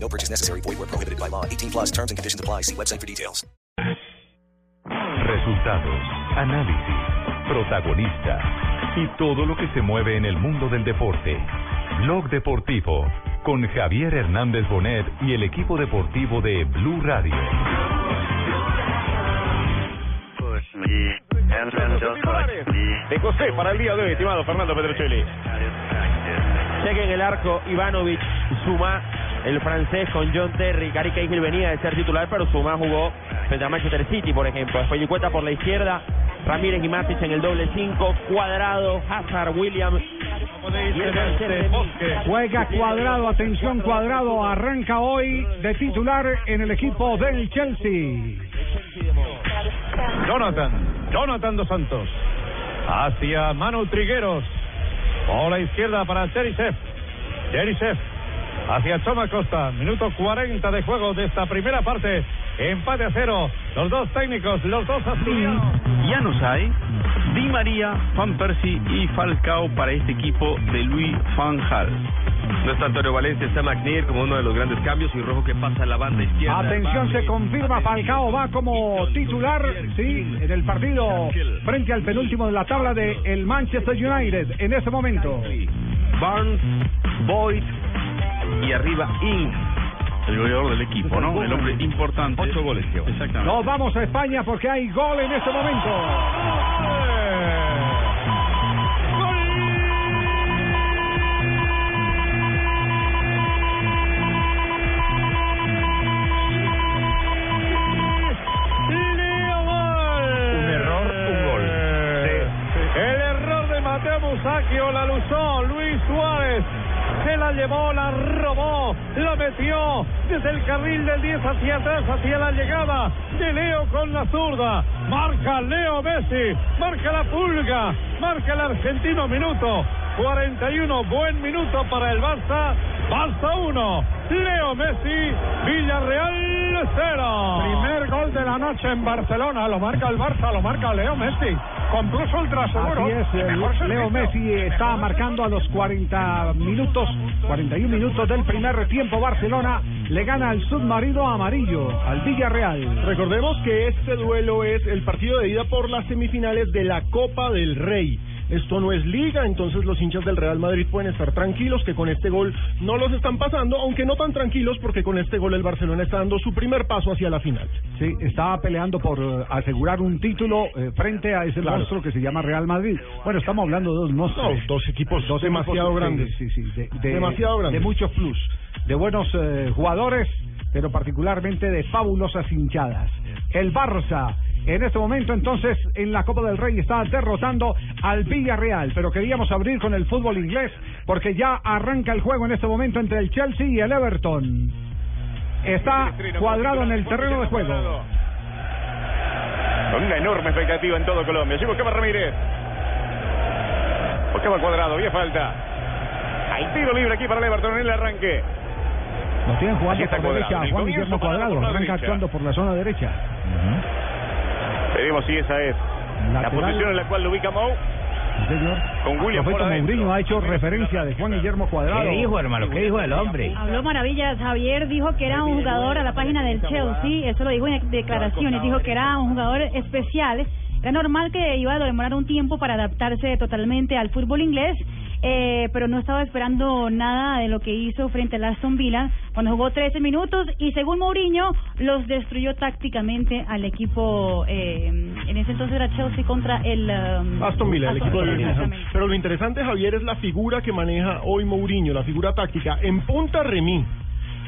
No purchase necessary. Void where prohibited by law. 18 plus terms and conditions apply. See website for details. Resultados, análisis, protagonistas y todo lo que se mueve en el mundo del deporte. Blog Deportivo con Javier Hernández Bonet y el equipo deportivo de Blue Radio. de José para el día de hoy, estimado Fernando Pedrocelli. Cheque en el arco, Ivanovic suma el francés con John Terry. Gary Cahill venía de ser titular, pero Suma jugó frente a Manchester City, por ejemplo. Cuenta por la izquierda, Ramírez y Matic en el doble 5, Cuadrado, Hazard, Williams. Y el tercer Juega cuadrado, atención cuadrado, arranca hoy de titular en el equipo del Chelsea. Jonathan, Jonathan dos Santos. Hacia Manu Trigueros. Por la izquierda para Cherisev. Cherisev. Hacia Choma Costa. Minuto 40 de juego de esta primera parte. Empate a cero. Los dos técnicos, los dos asturianos. Ya nos hay Di María, Van Persie y Falcao para este equipo de Luis Van Gaal. No está Antonio Valencia, está McNeil como uno de los grandes cambios y Rojo que pasa a la banda izquierda. Atención, se confirma, Falcao va como titular, sí, en el partido frente al penúltimo de la tabla de el Manchester United en ese momento. Barnes, Boyd y arriba Ing, el goleador del equipo, ¿no? El hombre importante. Ocho goles, Diego. Exactamente. Nos vamos a España porque hay gol en este momento. Un error, un gol. El error de Mateo Musacchio la luzó. La llevó, la robó, la metió desde el carril del 10 hacia atrás, hacia la llegada de Leo con la zurda. Marca Leo Messi, marca la pulga, marca el argentino minuto. 41, buen minuto para el Barça. Barça 1, Leo Messi, Villarreal 0. Primer gol de la noche en Barcelona, lo marca el Barça, lo marca Leo Messi, con plus ultra seguro. Así es, el Leo Messi está marcando a los 40 minutos, 41 minutos del primer tiempo. Barcelona le gana al submarino amarillo, al Villarreal. Recordemos que este duelo es el partido de ida por las semifinales de la Copa del Rey. Esto no es liga, entonces los hinchas del Real Madrid pueden estar tranquilos que con este gol no los están pasando, aunque no tan tranquilos porque con este gol el Barcelona está dando su primer paso hacia la final. Sí, estaba peleando por eh, asegurar un título eh, frente a ese Claro. monstruo que se llama Real Madrid. Bueno, estamos hablando de dos monstruos. No, dos equipos Dos demasiado equipos, grandes. Sí, sí, sí, de, de- Demasiado grandes. De muchos plus, de buenos eh, jugadores, pero particularmente de fabulosas hinchadas. El Barça, en este momento entonces en la Copa del Rey está derrotando al Villarreal, pero queríamos abrir con el fútbol inglés porque ya arranca el juego en este momento entre el Chelsea y el Everton. Está cuadrado en el terreno de juego. Con una enorme expectativa en todo Colombia. Sí, buscaba Ramírez. Buscaba cuadrado, bien falta. Hay tiro libre aquí para el Everton en el arranque. Lo tienen jugando por derecha Juan Guillermo Cuadrado, arranca actuando por la zona derecha. Veremos si esa es la posición en la cual lo ubica Mou. Señor. Con William. Mourinho ha hecho referencia de Juan Guillermo Cuadrado. hermano? ¿Qué dijo el hombre? Habló maravillas. Javier dijo que era un jugador a la página del Chelsea. Eso lo dijo en declaraciones. Dijo que era un jugador especial. Era normal que iba a demorar un tiempo para adaptarse totalmente al fútbol inglés. Eh, pero no estaba esperando nada de lo que hizo frente al Aston Villa cuando jugó 13 minutos y según Mourinho los destruyó tácticamente al equipo eh, en ese entonces era Chelsea contra el um, Aston Villa, el equipo de exactamente. Pero lo interesante, Javier, es la figura que maneja hoy Mourinho, la figura táctica. En punta Remí.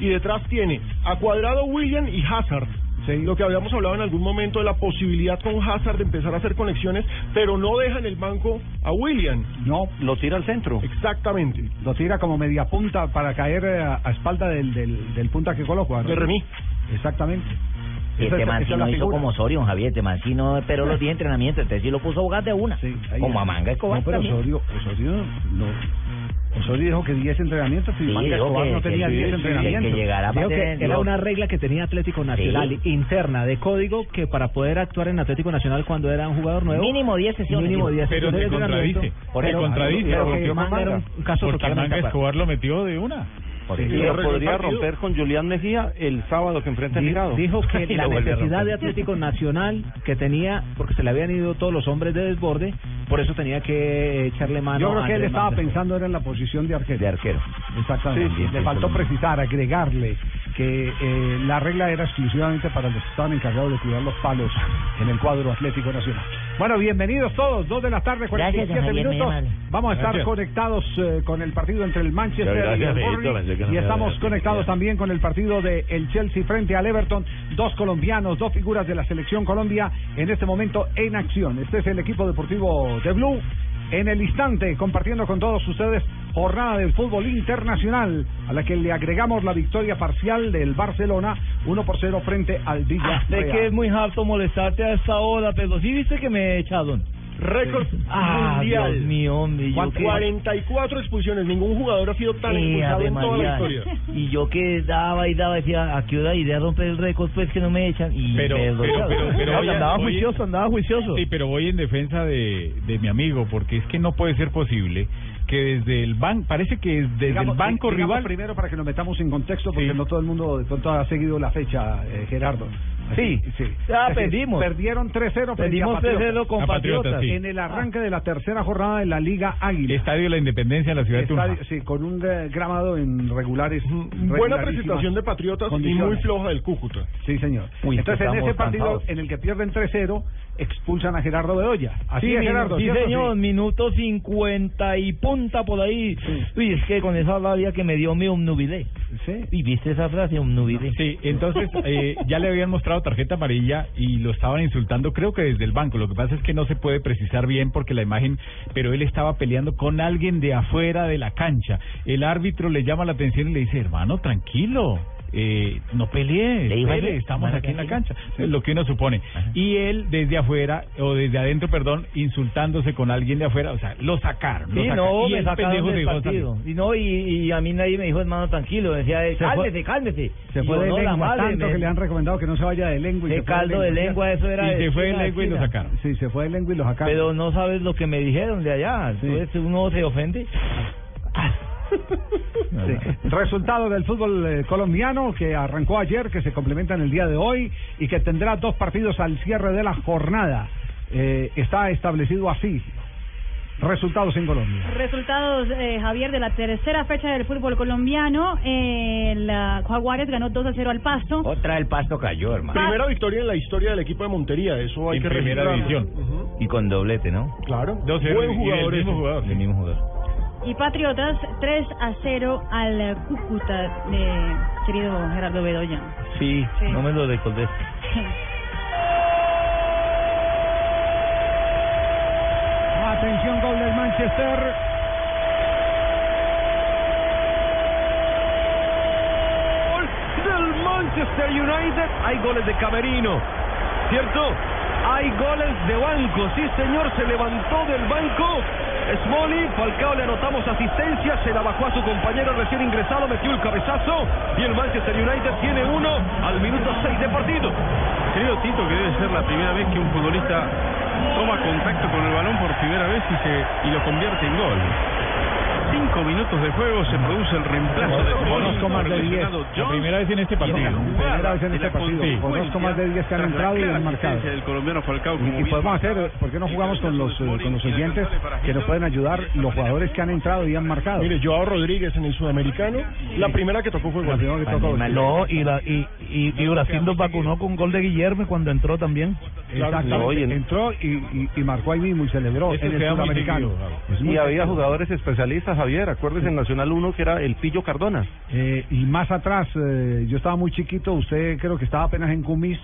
Y detrás tiene a Cuadrado, William y Hazard. Lo que habíamos hablado en algún momento de la posibilidad con Hazard de empezar a hacer conexiones, pero no deja en el banco a William. No, lo tira al centro. Exactamente. Lo tira como media punta para caer eh, a, a espalda del, del, del punta que coloca. ¿no? De Remí. Exactamente. Este man sí no hizo como Osorio, Javier. Este man sí no esperó los 10 entrenamientos. Este sí lo puso a jugar de una. como a Manga Escobar No, pero. Osorio, Osorio, no. Osorio dijo que 10 entrenamientos y Sí, Manga dijo Escobar que- no tenía que- 10 que- entrenamientos. que para que era una regla que tenía Atlético Nacional Sí. interna de código que para poder actuar en Atlético Nacional cuando era un jugador nuevo Mínimo 10 sesiones. mínimo dijo. 10 Pero se contradice. Por Se eso, contradice. pero porque que Manga era un un caso porque Manga. Escobar lo metió de una. Y lo podría romper con Julián Mejía el sábado que enfrenta a Envigado. Dijo que la necesidad de Atlético Nacional que tenía, porque se le habían ido todos los hombres de desborde, por eso tenía que echarle mano Yo creo a que él estaba pensando era en la posición de arquero. De arquero. Exactamente. Sí, sí, Le sí, faltó precisar, agregarle que eh, la regla era exclusivamente para los que estaban encargados de cuidar los palos en el cuadro Atlético Nacional. Bueno, bienvenidos todos, dos de la tarde, Gracias, 47 don Javier, muy minutos. Vamos a estar Gracias. conectados eh, con el partido entre el Manchester Gracias, y el no y estamos conectados también con el partido de el Chelsea frente al Everton. Dos colombianos, dos figuras de la selección Colombia en este momento en acción. Este es el equipo deportivo de Blue. En el instante, compartiendo con todos ustedes jornada del fútbol internacional, a la que le agregamos la victoria parcial del Barcelona, 1 por 0 frente al Villa. Sé que es muy harto molestarte a esta hora, pero sí viste que me echaron. Récord Ah, mundial. Dios mío, hombre. y Yo que, 44 expulsiones. Ningún jugador ha sido tan Eh, expulsado en toda la historia. Y yo que daba y daba, decía, ¿a qué hora iré a romper el récord? Pues que no me echan. Y Pero, me pero, pero, pero voy a- andaba voy- juicioso, andaba juicioso. Sí, pero voy en defensa de, de mi amigo, porque es que no puede ser posible que desde el banco, parece que desde Digamos- el banco rival... primero para que nos metamos en contexto, porque no todo el mundo de pronto ha seguido la fecha, eh, Gerardo. Sí. sí. Ah, perdimos. Perdieron 3-0 frente Perdimos a Patriotas. 3-0 con Patriotas, Patriotas. sí. En el arranque de la tercera jornada de la Liga Águila. Estadio de la Independencia en la ciudad de Tunja. Estadio- sí, con un eh, gramado en regulares. Buena regularísimas presentación de Patriotas y muy floja del Cúcuta. Sí, señor. Uy, Entonces, en ese partido cansados. en el que pierden 3-0, expulsan a Gerardo Bedoya. Así sí, es, Gerardo. sí, ¿cierto? señor, Sí. minuto 50 y punta por ahí. Uy, es que con esa rabia que me dio me obnubilé. Sí. ¿Y viste esa frase, obnubilé? Sí, entonces eh, ya le habían mostrado tarjeta amarilla y lo estaban insultando, creo que desde el banco. Lo que pasa es que no se puede precisar bien porque la imagen, pero él estaba peleando con alguien de afuera de la cancha. El árbitro le llama la atención y le dice, hermano, tranquilo. Eh, no pelee, estamos aquí en la cancha, es lo que uno supone. Y él desde afuera, o desde adentro, perdón, insultándose con alguien de afuera, o sea, lo sacaron. lo Sí, sacaron. no, y me sacaron del partido. Y no, y, y a mí nadie me dijo, hermano, tranquilo. Decía, fue- cálmese, cálmese. Se fue de no, lengua, madre tanto me- que le han recomendado que no se vaya de lengua. y Ese se fue caldo de lengua, eso era Y de se fue de lengua y lo sacaron. Sí, se fue de lengua y lo sacaron. Pero no sabes lo que me dijeron de allá. Sí. Entonces uno se ofende. Sí. Resultado del fútbol eh, colombiano que arrancó ayer, que se complementa en el día de hoy y que tendrá dos partidos al cierre de la jornada. Eh, está establecido así. Resultados en Colombia. Resultados, eh, Javier, de la tercera fecha del fútbol colombiano. Eh, la Jaguares ganó 2 a 0 al Pasto. Otra el pasto cayó, hermano. Primera victoria en la historia del equipo de Montería, eso hay En que primera registrarlo. división. Ujú. Y con doblete, ¿no? Claro, 2-0 buen jugador del mismo jugador. Del mismo jugador. Y Patriotas 3 a 0 al eh, Cúcuta de querido Gerardo Bedoya. Sí, Sí. no me lo recordé. Atención, gol del Manchester. Gol del Manchester United. Hay goles de Camerino, ¿cierto? Hay goles de banco, sí señor, se levantó del banco. Smolly, Falcao le anotamos asistencia, se la bajó a su compañero recién ingresado, metió el cabezazo y el Manchester United tiene uno al minuto 6 de partido. Creo, Tito, que debe ser la primera vez que un futbolista toma contacto con el balón por primera vez y, se, y lo convierte en gol. Cinco minutos de juego se produce el reemplazo de Conozco más de 10. La primera vez en este partido. Primera vez en este partido. Conozco más de 10 que han entrado y han marcado. El colombiano Falcao Y, podemos hacer, ¿por qué no jugamos con los, eh, con los oyentes que nos pueden ayudar los jugadores que han entrado y han marcado? Mire, Joao Rodríguez en el sudamericano, la primera que tocó fue La primera que tocó. No, y, la, y, y, y Brasil nos vacunó con gol de Guillermo cuando entró también. Exactamente. Oye, Entró y, y, y marcó ahí mismo y celebró en el sudamericano. Y había jugadores especialistas, Javier. Acuérdese en Nacional 1 que era el Pillo Cardona. Eh, y más atrás, eh, yo estaba muy chiquito, usted creo que estaba apenas en Cumis.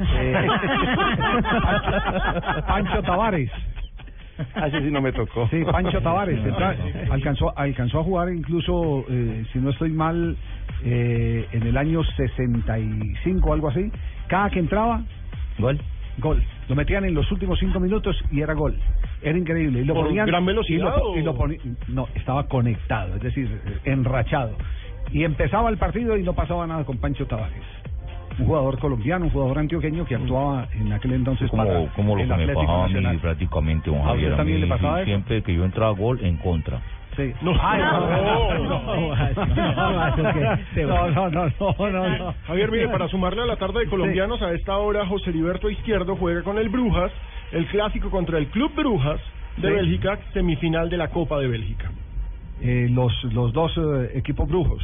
Eh, Pancho, Pancho Tavares. Así sí no me tocó. Sí, Pancho Tavares. alcanzó, alcanzó a jugar incluso, eh, si no estoy mal, eh, en el año 65 o algo así. Cada que entraba, gol. Gol. Lo metían en los últimos cinco minutos y era gol. Era increíble. Y lo ¿Por ponían, gran y velocidad lo y lo poni- no, estaba conectado, es decir, enrachado. Y empezaba el partido y no pasaba nada con Pancho Tavares. Un jugador colombiano, un jugador antioqueño que actuaba en aquel entonces para como, como lo el que me pasaba a mí prácticamente, don ¿A usted Javier. A mí, siempre que yo entraba a gol, en contra. Sí. No, Ay, no, no, no, no, no, no, no. Javier, mire, para sumarle a la tarde de colombianos, a esta hora José Heriberto Izquierdo juega con el Brujas, el clásico contra el Club Brujas de Sí. Bélgica, semifinal de la Copa de Bélgica. Eh, los, los dos eh, equipos brujos.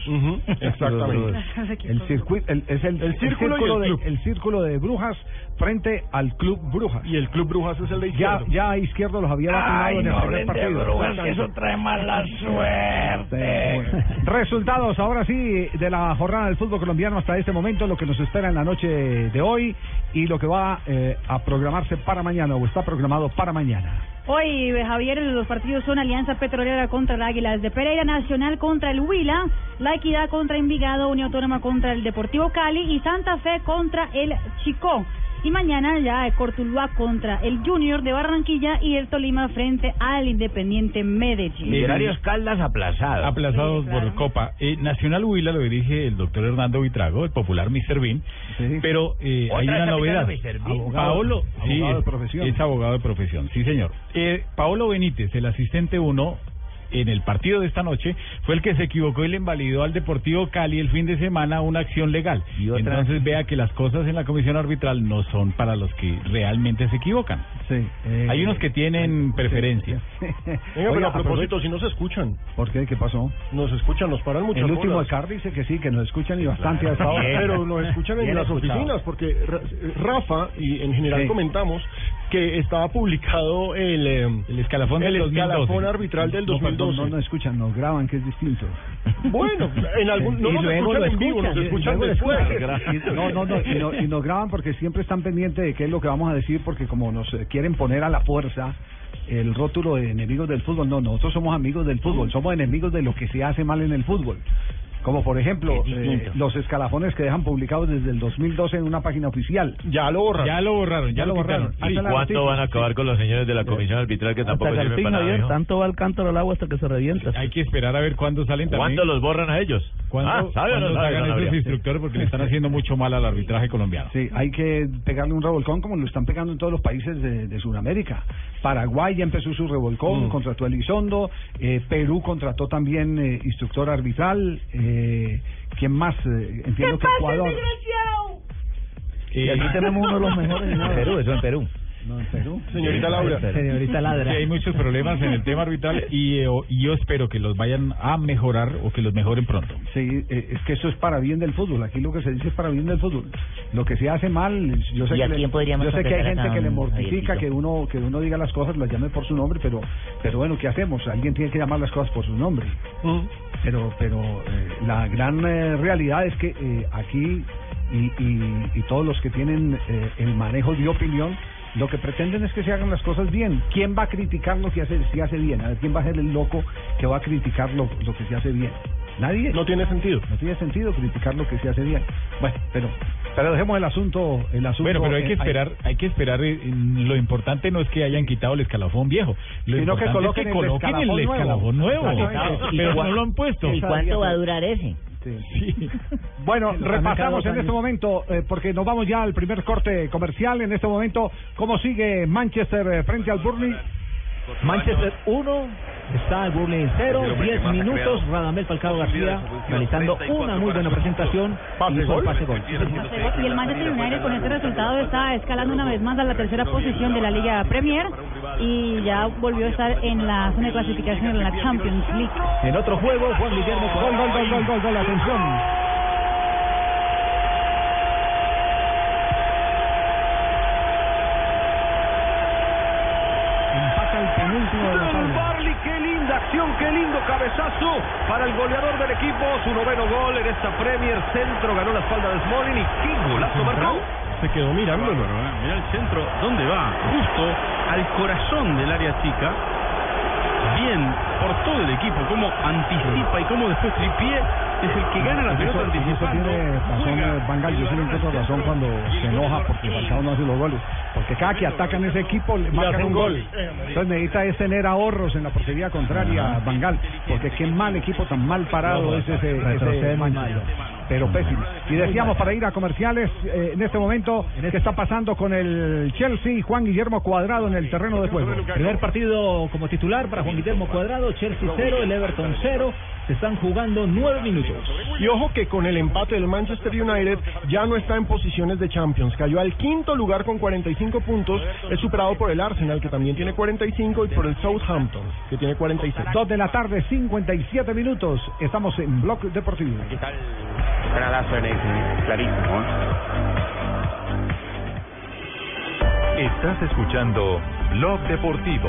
exactamente. El circuito, el, es el, El círculo de, el círculo de Brujas frente al club Brujas. Y el club Brujas es el de Ya, izquierdo. ya a izquierdo los había vacunado Ay, en el no primer hablen de partido. Brujas, que eso trae mala suerte. Resultados ahora sí de la jornada del fútbol colombiano hasta este momento, lo que nos espera en la noche de hoy y lo que va eh, a programarse para mañana o está programado para mañana. Hoy, eh, Javier, los partidos son Alianza Petrolera contra el Águilas de Pereira, Nacional contra el Huila, La Equidad contra Envigado, Unión Autónoma contra el Deportivo Cali y Santa Fe contra el Chicó. Y mañana ya Cortuluá contra el Junior de Barranquilla y el Tolima frente al Independiente Medellín. Millonarios Caldas aplazado. Aplazados por Copa. Eh, Nacional Huila lo dirige el doctor Hernando Vitrago, el popular Mr. Bean. Pero eh, ¿Otra hay una novedad. Abogado- Paolo, sí, de es- profesión. Es abogado de profesión, sí, señor. Eh, Paolo Benítez, el asistente 1 en el partido de esta noche fue el que se equivocó y le invalidó al Deportivo Cali el fin de semana una acción legal. Entonces vea que las cosas en la comisión arbitral no son para los que realmente se equivocan. Eh, Hay unos que tienen eh, preferencias. Oiga, pero a propósito, si no se escuchan. ¿Por qué? ¿Qué pasó? Nos escuchan, nos paran mucho. El último bolas. dice que sí, que nos escuchan y bastante hasta ahora. Pero nos escuchan en las oficinas, porque Rafa y en general comentamos que estaba publicado el, em, el escalafón, del escalafón arbitral del 2012. No, no, no escuchan, nos graban, que es distinto. Bueno, en algún, no nos escuchan en después. No, no, no y, no, y nos graban porque siempre están pendientes de qué es lo que vamos a decir, porque como nos eh, quieren poner a la fuerza el rótulo de enemigos del fútbol. No, nosotros somos amigos del fútbol, somos enemigos de lo que se hace mal en el fútbol. Como por ejemplo, eh, los escalafones que dejan publicados desde el 2012 en una página oficial. Ya lo borran. Ya lo borraron, ya, lo, quitaron. Ahí está la noticia. acabar con los señores de la comisión arbitral que tampoco Hasta sirven para nada? Tanto va el cántaro al agua hasta que se revienta. Hay que esperar a ver cuándo salen también. ¿Cuánto los borran a ellos? ¿Cuándo, Ah, ¿sabe o no cuándo sabe, don esos instructores porque le están haciendo mucho mal al arbitraje colombiano. Sí, hay que pegarle un revolcón como lo están pegando en todos los países de, de Sudamérica. Paraguay ya empezó su revolcón, Mm. contrató a Elizondo, eh, Perú contrató también eh, instructor arbitral, eh, ¿quién más? Eh, entiendo que Ecuador. Y aquí tenemos uno de los mejores. En Perú, eso en Perú. No, en Perú. Señorita Laura. Señorita Sí, Ladra. hay muchos problemas en el tema arbitral y, eh, o- y yo espero que los vayan a mejorar o que los mejoren pronto. Sí, eh, es que eso es para bien del fútbol. Aquí lo que se dice es para bien del fútbol. Lo que se hace mal, yo sé ¿Y que, a le- quién podríamos yo sé que hay contratar gente acá, que le don mortifica Javiercito? que uno que uno diga las cosas, las llame por su nombre, pero pero bueno, ¿qué hacemos? Alguien tiene que llamar las cosas por su nombre. Pero pero eh, la gran eh, realidad es que eh, aquí y, y, y todos los que tienen eh, el manejo de opinión lo que pretenden es que se hagan las cosas bien. ¿Quién va a criticar lo que hace, se hace bien? A ver, ¿Quién va a ser el loco que va a criticar lo, lo que se hace bien? Nadie. No tiene sentido. No tiene sentido criticar lo que se hace bien. Bueno, pero pero dejemos el asunto el asunto. Bueno, pero hay que esperar, hay que esperar. eh, Lo importante no es que hayan quitado el escalafón viejo, lo Sino que coloquen es que coloquen el escalafón escalafón nuevo. Exactamente. Pero ¿Y no lo han puesto. ¿Y cuánto va a durar ese? Sí. Bueno, repasamos en este momento, eh, porque nos vamos ya al primer corte comercial. En este momento, ¿cómo sigue Manchester eh, frente al Burnley? Manchester 1, está el Burnley 0, 10 minutos, Radamel Falcao García realizando una muy buena presentación. ¿Pase el gol? pase gol. Y el Manchester United con este resultado está escalando una vez más a la tercera posición de la Liga Premier y ya volvió a estar en la zona de clasificación en la Champions League. En otro juego, Juan Guillermo Gol, gol, gol, gol, gol, gol, atención. Empata el penúltimo de la Del tabla. Barley, qué linda acción, qué lindo cabezazo para el goleador del equipo, su noveno gol en esta Premier Centro, ganó la espalda de Smalling y qué golazo marcó. Se quedó mirándolo, ¿eh? Mira el centro, ¿dónde va? Justo al corazón del área chica. Bien, por todo el equipo, cómo anticipa y cómo después tripié Es el que gana la pelota anticipando. tiene razón eh, Van Gaal, yo sí le encuentro razón cuando se enoja porque Falcao no hace los goles. Porque cada que atacan ese equipo le marcan un gol. Entonces necesita es tener ahorros en la portería contraria a Van Gaal, porque qué mal equipo tan mal parado No, es ese, retrocede ese mal. Pero pésimo. Y decíamos para ir a comerciales, eh, en este momento, ¿qué está pasando con el Chelsea y Juan Guillermo Cuadrado en el terreno de juego? Primer partido como titular para Juan Guillermo Cuadrado, Chelsea 0, el Everton 0. Se están jugando nueve minutos. Y ojo que con el empate del Manchester United ya no está en posiciones de Champions. Cayó al quinto lugar con 45 puntos. Es superado por el Arsenal, que también tiene 45, y por el Southampton, que tiene 46. Dos de la tarde, 57 minutos. Estamos en Blog Deportivo. Aquí está el granadazo en el clarísimo. Estás escuchando Blog Deportivo.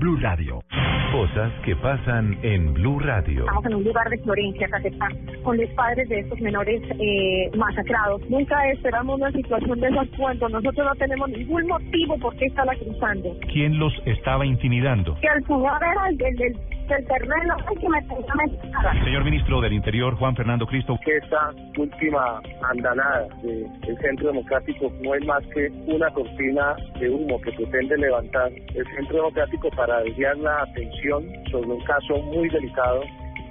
Blue Radio. Cosas que pasan en Blue Radio. Estamos en un lugar de Florencia, Catetá, con los padres de estos menores eh, masacrados. Nunca esperamos una situación de esas cuando nosotros no tenemos ningún motivo por qué estarla cruzando. ¿Quién los estaba intimidando? Que el señor era el del, del terreno el que me tenía mentada. Señor ministro del Interior, Juan Fernando Cristo. que esta última andanada de- del Centro Democrático no es más que una cortina de humo que pretende levantar el Centro Democrático para desviar la atención sobre un caso muy delicado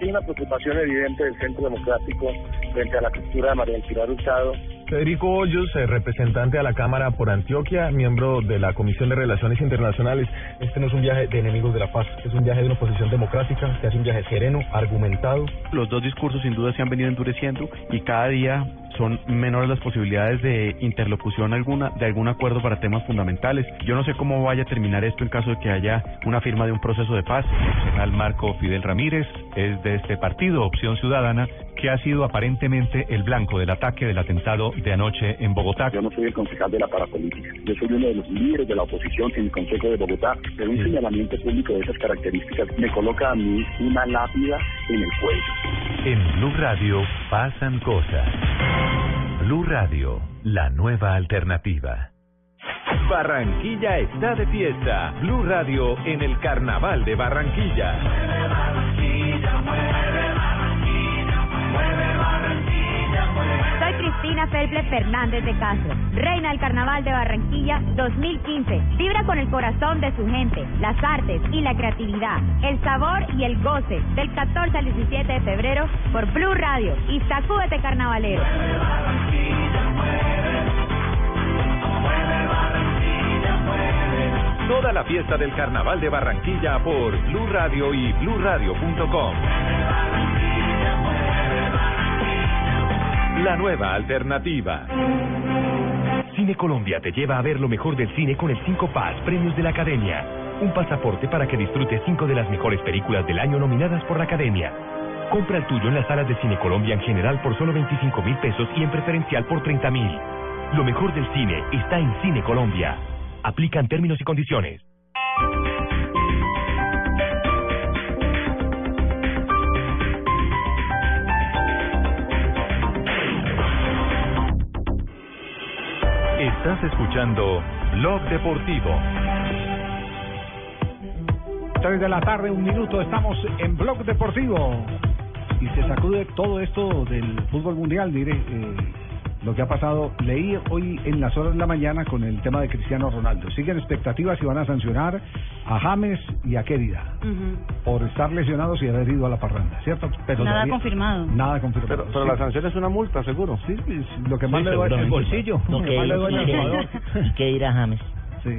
y una preocupación evidente del Centro Democrático frente a la captura de María del Pilar Hurtado Federico Hoyos, eh, representante a la Cámara por Antioquia, miembro de la Comisión de Relaciones Internacionales. Este no es un viaje de enemigos de la paz, es un viaje de una oposición democrática, que hace un viaje sereno, argumentado. Los dos discursos sin duda se han venido endureciendo y cada día son menores las posibilidades de interlocución alguna, de algún acuerdo para temas fundamentales. Yo no sé cómo vaya a terminar esto en caso de que haya una firma de un proceso de paz. El concejal Marco Fidel Ramírez es de este partido, Opción Ciudadana, que ha sido aparentemente el blanco del ataque del atentado de anoche en Bogotá. Yo no soy el concejal de la parapolítica. Yo soy uno de los líderes de la oposición en el Consejo de Bogotá. Pero un señalamiento público de esas características me coloca a mí una lápida en el cuello. En Blue Radio pasan cosas. Blue Radio, la nueva alternativa. Barranquilla está de fiesta. Blue Radio en el Carnaval de Barranquilla. Soy Cristina Felple Fernández de Castro, reina del Carnaval de Barranquilla 2015. Vibra con el corazón de su gente, las artes y la creatividad, el sabor y el goce del 14 al 17 de febrero por Blue Radio y sacúdete carnavalero. Toda la fiesta del Carnaval de Barranquilla por Blue Radio y BlueRadio.com. La nueva alternativa. Cine Colombia te lleva a ver lo mejor del cine con el 5 Paz Premios de la Academia. Un pasaporte para que disfrutes cinco de las mejores películas del año nominadas por la Academia. Compra el tuyo en las salas de Cine Colombia en general por solo 25 mil pesos y en preferencial por 30 mil. Lo mejor del cine está en Cine Colombia. Aplican términos y condiciones. Estás escuchando Blog Deportivo. 3 de la tarde, un minuto, estamos en Blog Deportivo. Y se sacude todo esto del fútbol mundial, mire, eh, lo que ha pasado. Leí hoy en las horas de la mañana con el tema de Cristiano Ronaldo. Siguen expectativas y van a sancionar a James y a Querida por estar lesionados y haber ido a la parranda, ¿cierto? Pero Nada todavía- confirmado. Nada confirmado. Pero, pero la sanción es una multa, seguro. Sí, lo que más Sí, le duele es el bolsillo. Lo que más le duele al jugador. ¿Y qué dirá James? Sí.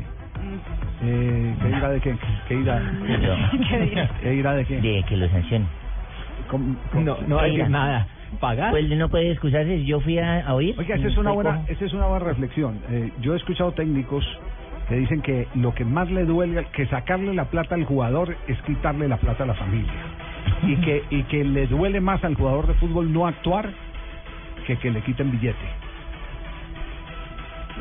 Eh, ¿Qué irá de qué? ¿Qué irá? ¿Qué irá de qué? De que lo sancione. ¿Cómo- No, no decir nada. ¿Pagar? Pues no puede excusarse si yo fui a, a oír. Oiga, esa es una buena, esa es una buena reflexión. Eh, yo he escuchado técnicos que dicen que lo que más le duele, que sacarle la plata al jugador es quitarle la plata a la familia. Y que, y que le duele más al jugador de fútbol no actuar que que le quiten billete.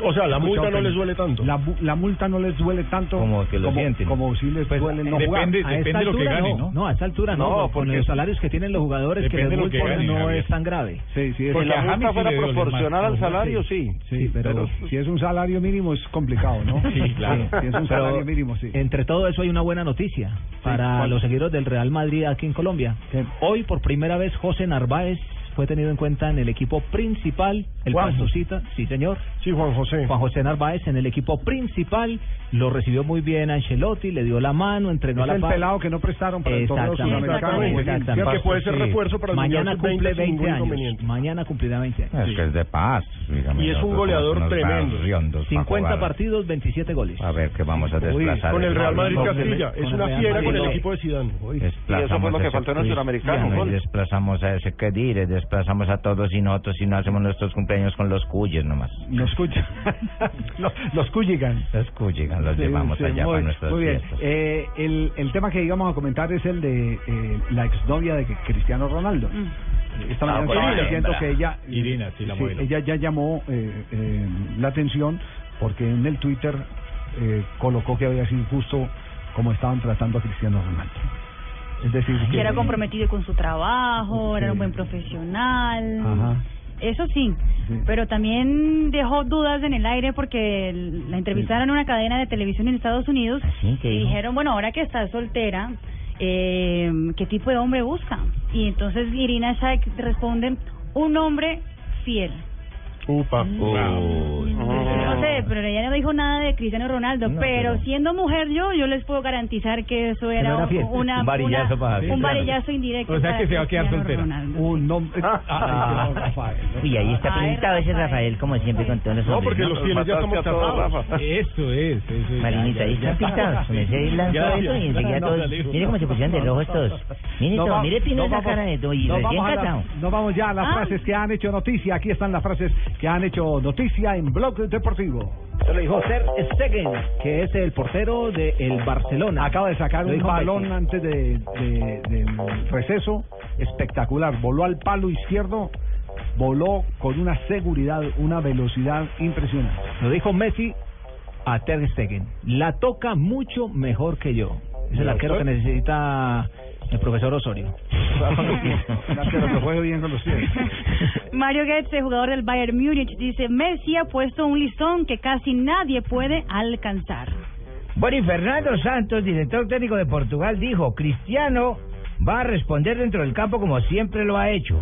O sea, la multa no les duele tanto. La, la multa no les duele tanto Como que lo como, sienten. como si les duele no jugar. a esta altura, no. No, a esta altura no, No, con porque los salarios que tienen los jugadores que Depende les de lo que ganen, no Javier. es tan grave. Sí, sí, es Porque la multa sí fuera proporcional al salario, sí. Sí, pero, si es un salario mínimo es complicado, ¿no? Sí, claro. Si es un Pero, salario mínimo, sí. Entre todo eso hay una buena noticia para ¿cuál? los seguidores del Real Madrid aquí en Colombia. Hoy por primera vez José Narváez fue tenido en cuenta en el equipo principal, el Juanjo. Pastorcita, sí señor. Sí, Juan José. Juan José Narváez en el equipo principal, lo recibió muy bien Ancelotti, le dio la mano, entrenó Es a la el par. pelado que no prestaron para el torneo Exactamente. sudamericano. Exactamente. Que puede ser refuerzo para el Mañana Mundial Sub-20 cumple sin 20 ningún años. Mañana cumplirá 20 años. Es que es de paz. dígame, Y es un goleador tremendo. garriondos para 50 jugar. partidos, 27 goles. A ver que vamos a desplazar. con el Real Madrid Castilla. Es una fiera con el equipo de Zidane. Desplazamos a ese Cristiano y Desplazamos a ese que dire, desplazamos a todos y nosotros y no hacemos nuestros cumpleaños con los cuyes nomás. Los cuyes. los, los Cuyigan. Los cuyigan, los Sí, llevamos sí, allá muy, para nuestras muy bien. Eh, el, el tema que íbamos a comentar es el de eh, la exnovia de Cristiano Ronaldo. Esta Ah, mañana hembra. que ella, Irina, sí, la modelo. ella ya llamó eh, eh, la atención porque en el Twitter eh, colocó que había sido injusto como estaban tratando a Cristiano Ronaldo. Es decir, Que era comprometido con su trabajo, era un buen profesional. Ajá. Eso sí, pero también dejó dudas en el aire porque la entrevistaron en una cadena de televisión en Estados Unidos ¿qué y dijo? dijeron, bueno, ahora que está soltera, eh, ¿qué tipo de hombre busca? Y entonces Irina Shayk responde, un hombre fiel. Upa. No sé, pero ella no dijo nada de Cristiano Ronaldo, No, pero, pero- siendo mujer yo, yo les puedo garantizar que eso era, no era fiel. una, Un varillazo una- para un varillazo indirecto. O sea que se va a quedar soltera. Un nombre. Ah. Uy, ahí está Ay, pintado ese Rafael, como siempre, con todos los No, porque los fieles ya casados. Eso es, eso es. Marinita, ahí están pintados. Con ese lanzó eso y enseguida todos. Mire cómo se pusieron de rojos todos. Mire, todo, mire Pino no esa cara de todo y recién casado. no vamos ya a las Ah. frases que han hecho noticia. Aquí están las frases que han hecho noticia en Blog Deportivo. Se lo dijo Ter Stegen, que es el portero del el Barcelona. Acaba de sacar Lo un balón Messi. antes de, de- del receso espectacular. Voló al palo izquierdo, voló con una seguridad, una velocidad impresionante. Lo dijo Messi a Ter Stegen. La toca mucho mejor que yo. Es el arquero que necesita el profesor Osorio. Un arquero que juegue bien con los pies. Mario Götze, jugador del Bayern Múnich, dice, Messi ha puesto un listón que casi nadie puede alcanzar. Bueno, y Fernando Santos, director técnico de Portugal, dijo, Cristiano va a responder dentro del campo como siempre lo ha hecho.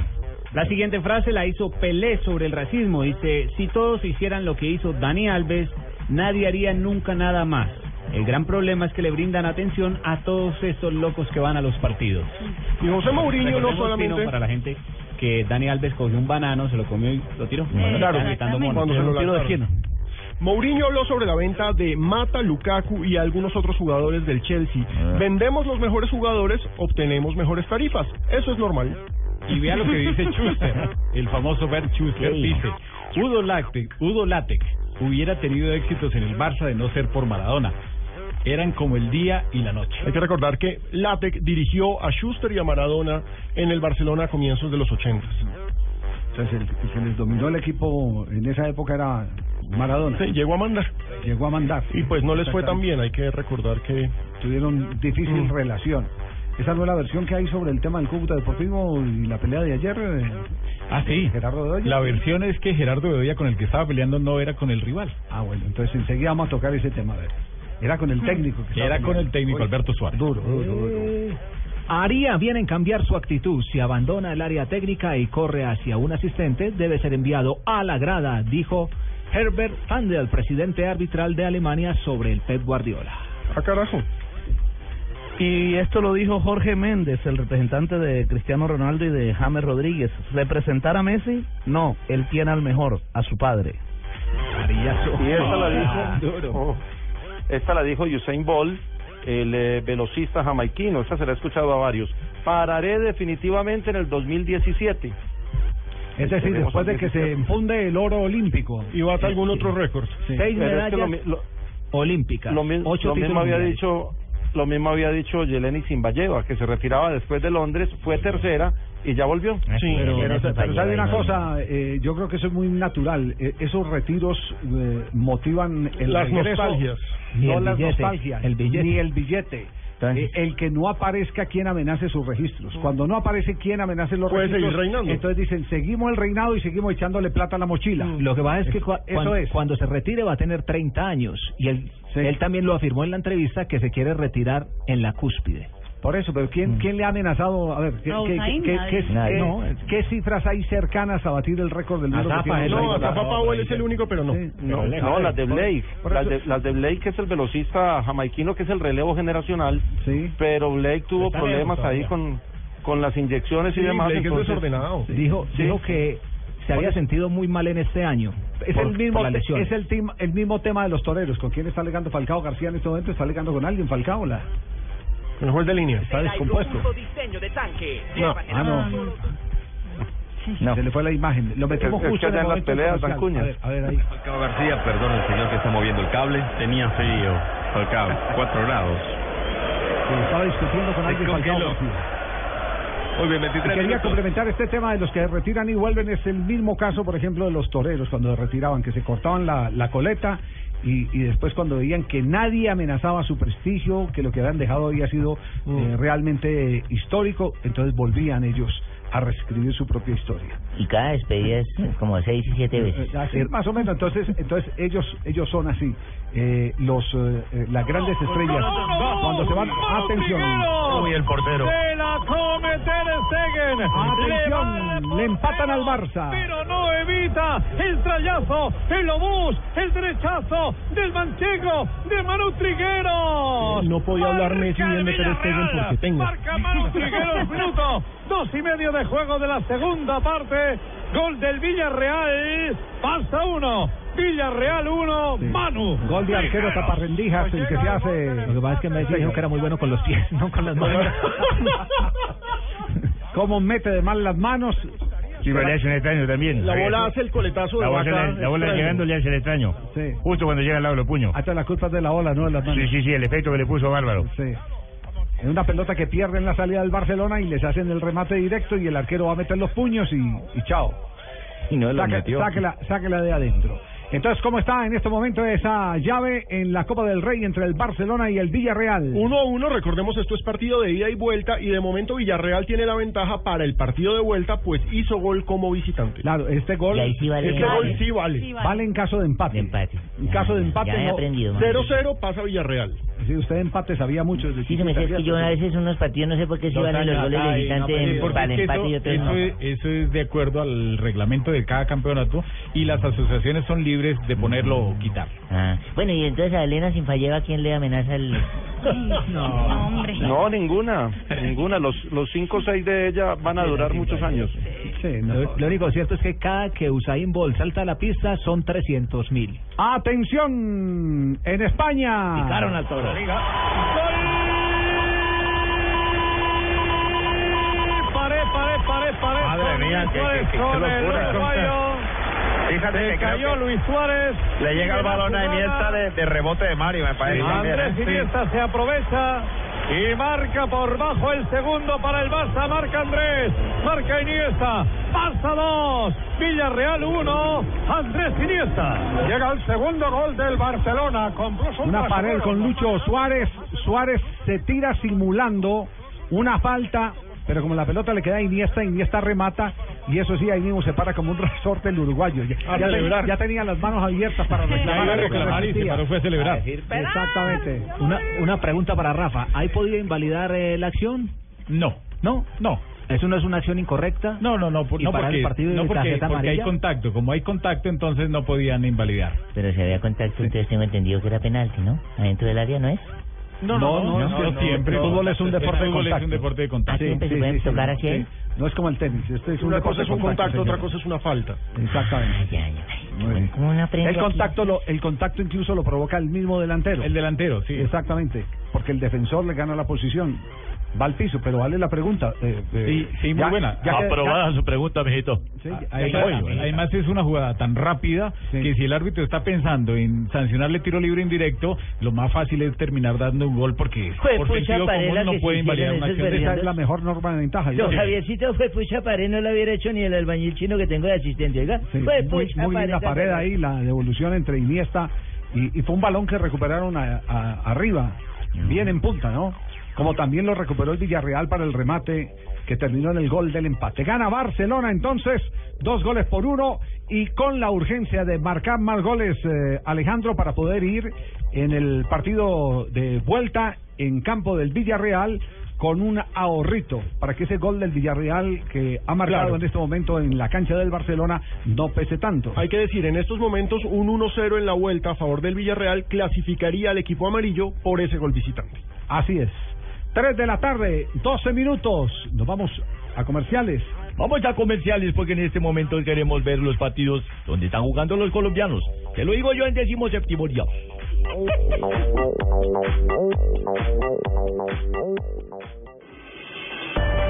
La siguiente frase la hizo Pelé sobre el racismo. Dice, si todos hicieran lo que hizo Dani Alves, nadie haría nunca nada más. El gran problema es que le brindan atención a todos estos locos que van a los partidos. Y José Mourinho no solamente... Pino, para la gente que Dani Alves cogió un banano, se lo comió y lo tiró. Claro, gritando mono. cuando se lo de esquina. Mourinho habló sobre la venta de Mata, Lukaku y algunos otros jugadores del Chelsea. Vendemos los mejores jugadores, obtenemos mejores tarifas. Eso es normal. Y vea lo que dice Schuster, el famoso Bert Schuster, dice, Udo Lattek, Udo Lattek hubiera tenido éxitos en el Barça de no ser por Maradona. Eran como el día y la noche. Hay que recordar que Latek dirigió a Schuster y a Maradona en el Barcelona a comienzos de los 80. Entonces, el, el que les dominó el equipo en esa época era Maradona. Sí, llegó a mandar. Llegó a mandar. Y pues no les fue tan bien, hay que recordar que... Tuvieron difícil Mm. relación. Esa no es la versión que hay sobre el tema del Cúcuta Deportivo y la pelea de ayer. eh, Ah, sí. Gerardo Bedoya. La versión es que Gerardo Bedoya con el que estaba peleando no era con el rival. Ah, bueno, entonces enseguida vamos a tocar ese tema. A ver. Era con el técnico. Que era con el técnico Alberto Suárez. Duro, duro, duro. Haría bien en cambiar su actitud. Si abandona el área técnica y corre hacia un asistente, debe ser enviado a la grada, dijo Herbert Fandel, presidente arbitral de Alemania, sobre el Pep Guardiola. Ah, carajo. Y esto lo dijo Jorge Méndez, el representante de Cristiano Ronaldo y de James Rodríguez. ¿Representar a Messi? No, él tiene al mejor, a su padre. Y la Ah, dijo, oh, esta la dijo Usain Bolt, el eh, velocista jamaiquino, esta se la he escuchado a varios. Pararé definitivamente en el 2017. Es decir, después de que se 17. enfunde el oro olímpico. Y bata algún otro récord. Sí. Seis Pero es que medallas lo lo- olímpicas. Lo, mi- ocho lo mismo había dicho lo mismo había dicho Yeleni Zimbayeva, que se retiraba después de Londres, fue tercera y ya volvió. Sí, pero, pero, pero ¿sabe una cosa? Eh, yo creo que eso es muy natural. Eh, esos retiros eh, motivan el Las regreso, nostalgias. No el las billete, nostalgias, el billete. ni el billete. Eh, el que no aparezca quien amenace sus registros. Cuando no aparece quien amenace los Puede registros, seguir reinando. entonces dicen, seguimos el reinado y seguimos echándole plata a la mochila. Lo que pasa es que cua- Eso cuan- es. cuando se retire va a tener 30 años y él, él también lo afirmó en la entrevista que se quiere retirar en la cúspide. Por eso, pero ¿quién, ¿quién le ha amenazado? A ver, ¿qué, qué- Usain, qué- nadie. qué- Nadie. qué- No, qué cifras hay cercanas a batir el récord del mundo? que tiene el No? Rafa Powell es el único, pero no. No, no, las de Blake, las de, las de Blake que es el velocista jamaiquino que es el relevo generacional, pero Blake tuvo Está problemas ahí con, con las inyecciones y Sí, demás. Blake es entonces- desordenado. Dijo, Sí. dijo que se había sentido muy mal en este año. Es por- el mismo es el, tim- el mismo tema de los toreros. ¿Con quién está alegando Falcao García en este momento? ¿Está alegando con alguien Falcao? La... Juez de línea. Está descompuesto. diseño de tanque. No, ah, no. Se le fue la imagen. Lo metemos justo en el allá en las peleas cuñas. A ver, a ver ahí. Falcao García, perdón el señor que está moviendo el cable, tenía frío. Falcao, 4 grados. Estaba discutiendo con alguien Falcao. García. Muy bien, Y 23 quería minutos. complementar este tema de los que retiran y vuelven. Es el mismo caso, por ejemplo, de los toreros cuando retiraban, que se cortaban la, la coleta y, y después cuando veían que nadie amenazaba su prestigio, que lo que habían dejado había sido eh, realmente histórico, entonces volvían ellos a reescribir su propia historia. Y cada despedida es como seis y siete veces. Eh, Así, más o menos, entonces, entonces ellos ellos son así. Eh, los eh, eh, las grandes estrellas cuando se van atención Uy, el portero. Se la come Ter Stegen. atención le empatan al Barça Pero no evita el trayazo, el obús, el derechazo del manchego de Manu Trigueros. No podía hablar Messi bien de Ter Stegen porque tengo. Marca Manu Trigueros, minuto dos y medio de juego de la segunda parte. Gol del Villarreal. Pasa uno. Villarreal uno. Manu. gol de arquero taparrendijas el que se hace Lo que pasa es que Messi dijo que era muy bueno con los pies, no con las manos. cómo mete de mal las manos Sí, pero le hace un extraño también. La bola hace el coletazo de La bola, vaca la bola extraño. llegando le hace el extraño. Sí. Justo cuando llega al lado de los puños. hasta la culpa es de la ola no de las manos Sí, sí, sí, el efecto que le puso Bárbaro. Sí. Es una pelota que pierde en la salida del Barcelona y les hacen el remate directo y el arquero va a meter los puños y, y chao. Y no lo Saque- metió. sáquela, sáquela de adentro. Entonces, ¿cómo está en este momento esa llave en la Copa del Rey entre el Barcelona y el Villarreal? 1 a 1, recordemos esto es partido de ida y vuelta y de momento Villarreal tiene la ventaja para el partido de vuelta pues hizo gol como visitante. Claro, este gol, Y ahí sí vale. Este gol sí vale. vale en caso de empate. En caso de empate Ya he no. aprendido. 0-0 pasa Villarreal. Si usted empate sabía mucho desde Sí, se me es que yo a veces unos partidos no sé por qué si Dos valen los goles de y no visitante para es que empate y eso, otros eso no. es, eso es de acuerdo al reglamento de cada campeonato y las asociaciones son libres de ponerlo o quitar. Ah, Bueno, y entonces a Elena Sinfalleva, ¿quién le amenaza el...? No, hombre. No, ninguna, ninguna. Los, los cinco o seis de ella van a durar muchos años. Lo, lo único cierto es que cada que Usain Bolt salta a la pista son 300 mil. Atención, en España. Picaron al toro. Paré, paré, paré, paré. Madre mía, qué- qué- qué locura. Fíjate Se cayó que Luis Suárez. le llega el balón a. Iniesta de, de rebote de Mario, me parece. también, Andrés ¿eh? Iniesta se aprovecha y marca por bajo el segundo para el Barça. Marca Andrés, marca Iniesta. Barça 2, Villarreal 1, Andrés Iniesta. Llega el segundo gol del Barcelona. Una pared con Lucho Suárez. Suárez se tira simulando una falta, pero como la pelota le queda a Iniesta, Iniesta remata. Y eso sí, ahí mismo se para como un resorte el uruguayo. Ya, A ya ten- ya tenía las manos abiertas para reclamar. reclamar y se resistía. paró, fue a celebrar. Exactamente. Una, una pregunta para Rafa. ¿Hay podido invalidar eh, la acción? No. ¿No? No. ¿Eso no es una acción incorrecta? No, no, no, por- ¿Y no para porque, el partido no porque, tarjeta porque hay contacto. Como hay contacto, entonces no podían invalidar. Pero si había contacto, entonces tengo entendido que era penalti, ¿no? Adentro del área no es. No, no, no, no, siempre. El fútbol es un deporte de El fútbol es contacto. un deporte de contacto. siempre se pueden tocar así. No es como el tenis. Este es un Una deporte cosa es de un contacto, otra cosa es una falta. Exactamente. ¿Cómo uno aprende El aquí? contacto, lo, el contacto incluso lo provoca el mismo delantero. El delantero, sí. Exactamente, porque el defensor le gana la posición. Va al piso, pero vale la pregunta. eh, eh, Sí, sí, muy ya- buena. ya Aprobada ya- su pregunta, mijito. Sí, Ahí- ya- además, además es una jugada tan rápida que si el árbitro está pensando en sancionarle tiro libre indirecto, lo más fácil es terminar dando un gol porque Fue por sentido común no puede invalidar una acción de Esa es la mejor norma de ventaja. Sí. Javiercito fue pucha pared, no lo hubiera hecho ni el albañil chino que tengo de asistente, oiga. Sí, fue muy, pucha muy bien la pared, pared ahí, la devolución entre Iniesta y, y fue un balón que recuperaron a- a- arriba, bien en punta, ¿no? Como también lo recuperó el Villarreal para el remate que terminó en el gol del empate. Gana Barcelona entonces, dos goles por uno y con la urgencia de marcar más goles, eh, Alejandro, para poder ir en el partido de vuelta en campo del Villarreal con un ahorrito para que ese gol del Villarreal que ha marcado Claro. en este momento en la cancha del Barcelona no pese tanto. Hay que decir, en estos momentos un 1-0 en la vuelta a favor del Villarreal clasificaría al equipo amarillo por ese gol visitante. Así es. 3 de la tarde, 12 minutos. Nos vamos a comerciales. Vamos a comerciales porque en este momento queremos ver los partidos donde están jugando los colombianos. Te lo digo yo en décimo séptimo día.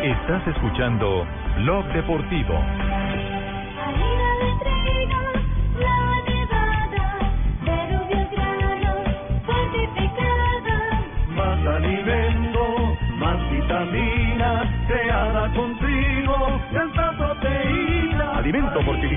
Estás escuchando Blog Deportivo.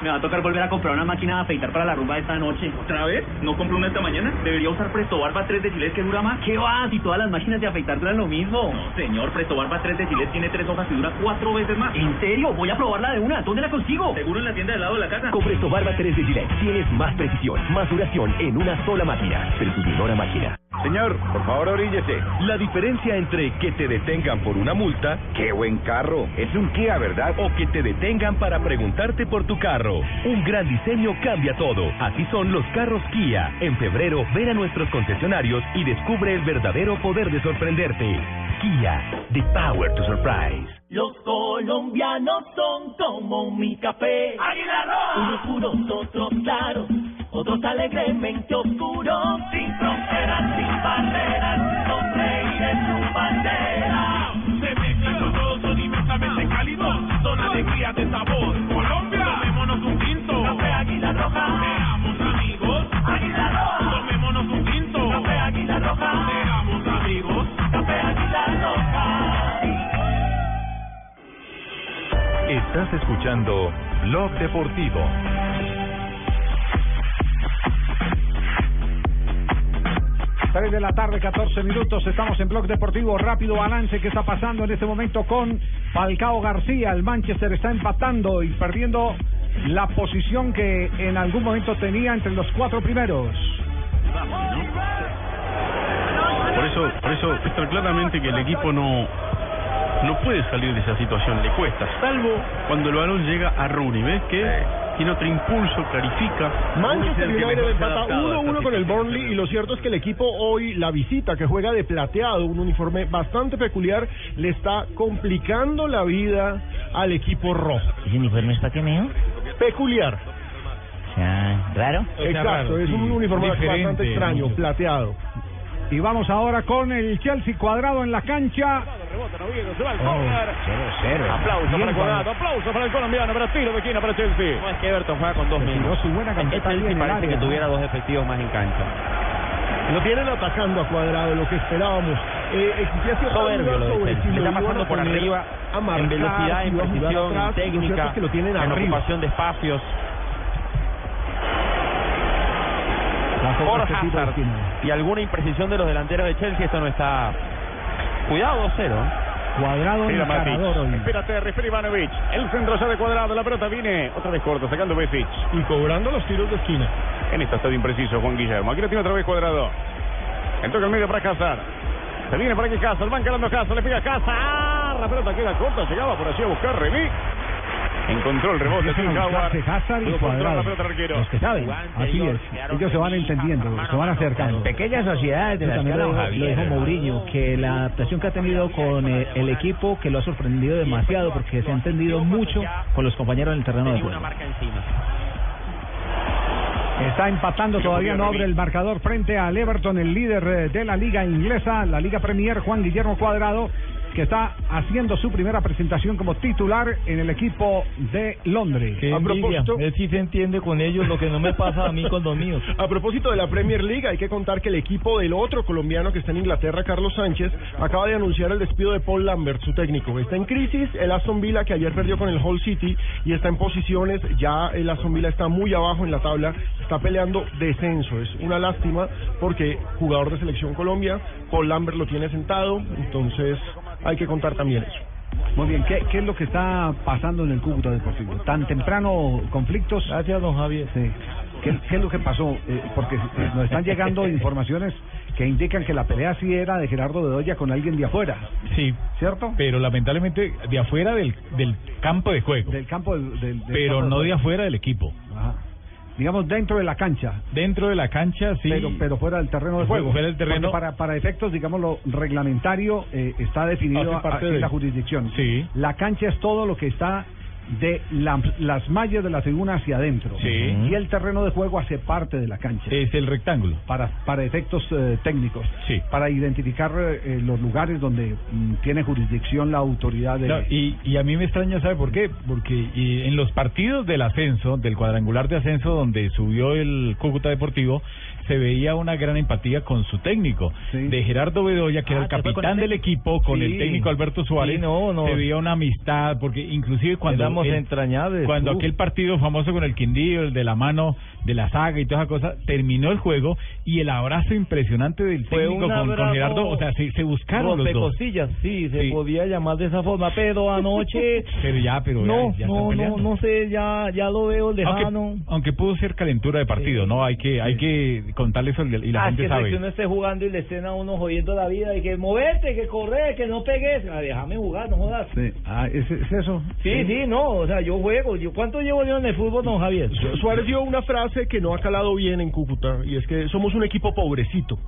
Me va a tocar volver a comprar una máquina de afeitar para la rumba esta noche. ¿Otra vez? ¿No compré una esta mañana? ¿Debería usar Presto Barba 3 de Gillette que dura más? ¿Qué va? Si todas las máquinas de afeitar duran lo mismo. No, señor. Presto Barba 3 de Gillette tiene tres hojas y dura cuatro veces más. ¿En serio? Voy a probarla de una. ¿Dónde la consigo? Seguro en la tienda del lado de la casa. Con Presto Barba 3 de Gillette tienes más precisión, más duración en una sola máquina. Percudidora máquina. Señor, por favor oríllese. La diferencia entre que te detengan por una multa, Qué buen carro. Es un Kia, ¿verdad? o que te detengan para preguntarte por tu carro. Un gran diseño cambia todo. Así son los carros Kia. En febrero, ven a nuestros concesionarios y descubre el verdadero poder de sorprenderte. Kia, the power to surprise. Los colombianos son como mi café. Unos puros, otros claros, otros alegremente oscuros. Sin fronteras, sin barreras, sonreír es su bandera. Se mezclan los dos, son inmensamente cálidos, son alegría de sabor. Colombia, tomémonos un tinto. Café Águila Roja. Seamos amigos. Águila Roja. Tomémonos un tinto. Café Águila Roja. Seamos amigos. Café Águila Roja. Estás escuchando Blog Deportivo. Tres de la tarde, 14 minutos. Estamos en Blog Deportivo. Rápido balance que está pasando en este momento con Falcao García. El Manchester está empatando y perdiendo la posición que en algún momento tenía entre los cuatro primeros. Por eso, por eso está claramente que el equipo no no puede salir de esa situación, le cuesta, salvo cuando el balón llega a Rooney, ¿ves que tiene otro impulso, clarifica. Manchester que United empata adaptado a esta 1-1 con el. Burnley y lo cierto es que el equipo hoy, la visita que juega de plateado, un uniforme bastante peculiar, le está complicando la vida al equipo rojo. ¿Ese uniforme es para qué, mijo? Peculiar. O sea, ¿raro? Exacto, es un uniforme bastante extraño, plateado. Y vamos ahora con el Chelsea cuadrado en la cancha. Aplauso para Bien, el cuadrado, aplauso para el colombiano, para tiro de esquina para Chelsea. No es que Everton juega con dos menos. su buena ahí en Chelsea el parece que tuviera dos efectivos más en cancha. Lo tienen atacando a cuadrado, lo que esperábamos. Eh, existía cierta Soberbio lo de sobre Chelsea. si Le lo está pasando por arriba a marcar, en velocidad, si en precisión, atrás. en técnica, es que lo tienen en arriba. ocupación de espacios. Por Hazard. Y alguna imprecisión de los delanteros de Chelsea, esto no está... Cuidado, 2-0. Cuadrado Mira Matic. Espérate, refiere Ivanovic. El centro ya de cuadrado, la pelota viene otra vez corta, sacando Besic. Y cobrando los tiros de esquina. En esta está impreciso Juan Guillermo. Aquí lo tiene otra vez cuadrado. Entonces el medio para Hazard. Se viene por aquí Hazard, van calando Hazard, le pega Hazard. La pelota queda corta, llegaba por allí a buscar René. Encontró el rebote. Hazard y Cuadrado. la pelota al arquero. Los que saben. Así es. Ellos se van entendiendo, se van acercando. Pequeñas sociedades de las también lo lo dijo Mourinho, que la adaptación que ha tenido con eh, el equipo que lo ha sorprendido demasiado porque se ha entendido mucho con los compañeros en el terreno de juego. Está empatando, todavía no abre el marcador frente al Everton, el líder eh, de la liga inglesa, la Liga Premier, Juan Guillermo Cuadrado, que está haciendo su primera presentación como titular en el equipo de Londres. a propósito, Él sí se entiende con ellos lo que no me pasa a mí con los míos. A propósito de la Premier League, hay que contar que el equipo del otro colombiano que está en Inglaterra, Carlos Sánchez, acaba de anunciar el despido de Paul Lambert, su técnico. Está en crisis el Aston Villa, que ayer perdió con el Hull City y está en posiciones, ya el Aston Villa está muy abajo en la tabla, está peleando descenso. Es una lástima porque jugador de Selección Colombia, Paul Lambert lo tiene sentado, entonces hay que contar también eso. Muy bien, ¿qué, qué es lo que está pasando en el Cúcuta Deportivo? ¿Tan temprano conflictos? Gracias, don Javier. Sí. ¿Qué, qué es lo que pasó? Eh, porque eh, nos están llegando informaciones que indican que la pelea sí era de Gerardo Bedoya con alguien de afuera. Sí. ¿Cierto? Pero lamentablemente de afuera del, del campo de juego. Del campo del, del- del pero campo no de juego. afuera del equipo. Ajá. Digamos dentro de la cancha. Dentro de la cancha, sí. Pero, pero fuera del terreno de juego. Fuera del terreno. Porque Para, para efectos, digamos, lo reglamentario eh, está definido aquí en de- la jurisdicción. Sí. La cancha es todo lo que está de la- las mallas de la tribuna hacia adentro. Sí. Y el terreno de juego hace parte de la cancha. Es el rectángulo. Para, para efectos eh, técnicos. Sí. Para identificar eh, los lugares donde mm, tiene jurisdicción la autoridad de... No, y, y a mí me extraña, ¿sabe por qué? Porque y en los partidos del ascenso, del cuadrangular de ascenso donde subió el Cúcuta Deportivo, se veía una gran empatía con su técnico, de Gerardo Bedoya, que era Ah, el ¿se fue con capitán el del equipo, con Sí. el técnico Alberto Suárez. Sí, no, no. Se veía una amistad, porque inclusive cuando... Él- entrañables. Cuando aquel partido famoso con el Quindío, el de la mano de la saga y toda esa cosa, terminó el juego y el abrazo impresionante del técnico con, Gerardo, o sea, se, se buscaron los dos. Rompecostillas, sí, se podía llamar de esa forma, pero anoche... Pero ya, pero no, ya, ya no, no, no sé, ya, ya lo veo lejano. Aunque, aunque pudo ser calentura de partido, ¿no? Hay que hay que contarle eso y la Ah, gente es que sabe. si uno esté jugando y le estén a uno jodiendo la vida y que moverte, que correr, que no pegues, ah, déjame jugar, no jodas. Sí. Ah, ¿es, es eso? Sí, sí, no, o sea, yo juego. Yo, ¿Cuánto llevo yo en el fútbol, don Javier? Su- Suárez dio una frase que no ha calado bien en Cúcuta y es que somos un equipo pobrecito,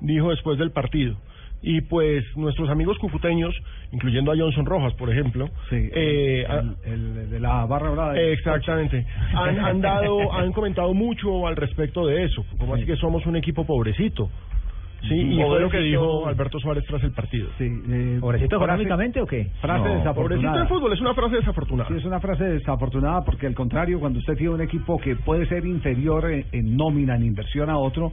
dijo después del partido. Y pues nuestros amigos cucuteños, incluyendo a Johnson Rojas, por ejemplo, eh, a- El, el de la barra brava. Exactamente. Han, han dado, han comentado mucho al respecto de eso, como así que somos un equipo pobrecito. Sí, y fue lo que dijo Alberto Suárez tras el partido. Sí, eh, ¿Pobrecito económicamente o qué? Frase No, desafortunada. pobrecito en fútbol, es una frase desafortunada. Sí, es una frase desafortunada porque al contrario, cuando usted tiene un equipo que puede ser inferior en, en nómina, en inversión a otro,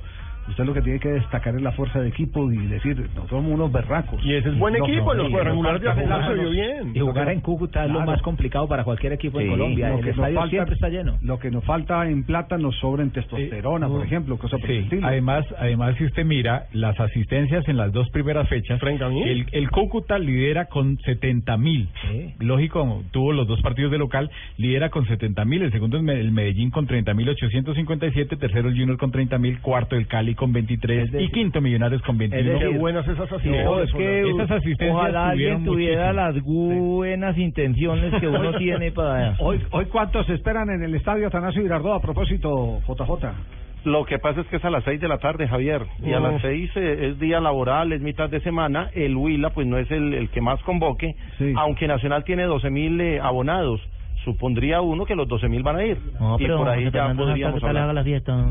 usted lo que tiene que destacar es la fuerza de equipo y decir, no somos unos berracos. Y ese es buen No, equipo, en los y cuadrangulares de jugar- bien. Y jugar en Cúcuta es lo más complicado para cualquier equipo en Sí, Colombia. lo El que nos estadio falta- siempre está lleno. Lo que nos falta en plata nos sobra en testosterona, por ejemplo, cosa por el Sí, estilo. además, además si usted mira las asistencias en las dos primeras fechas, el, el Cúcuta lidera con 70 mil. Lógico, tuvo los dos partidos de local, lidera con 70 mil. El segundo es el Medellín con 30 mil 857, tercero el Junior con 30 mil, cuarto el Cali con 23 y quinto Millonarios con 21. Qué buenas esas asistencias. No, es que Esas asistencias ojalá alguien tuviera muchísimo. las buenas intenciones que uno tiene para... Hoy, hoy ¿cuántos esperan en el estadio Atanasio Girardot a propósito, JJ? Lo que pasa es que es a las seis de la tarde, Javier, y a las seis eh, es día laboral, es mitad de semana. El Huila, pues no es el, el que más convoque, aunque Nacional tiene 12 mil eh, abonados. Supondría uno que los 12 mil van a ir. No, y pero por ahí José ya Fernando Santa, podríamos ¿qué tal les hablar. haga la fiesta?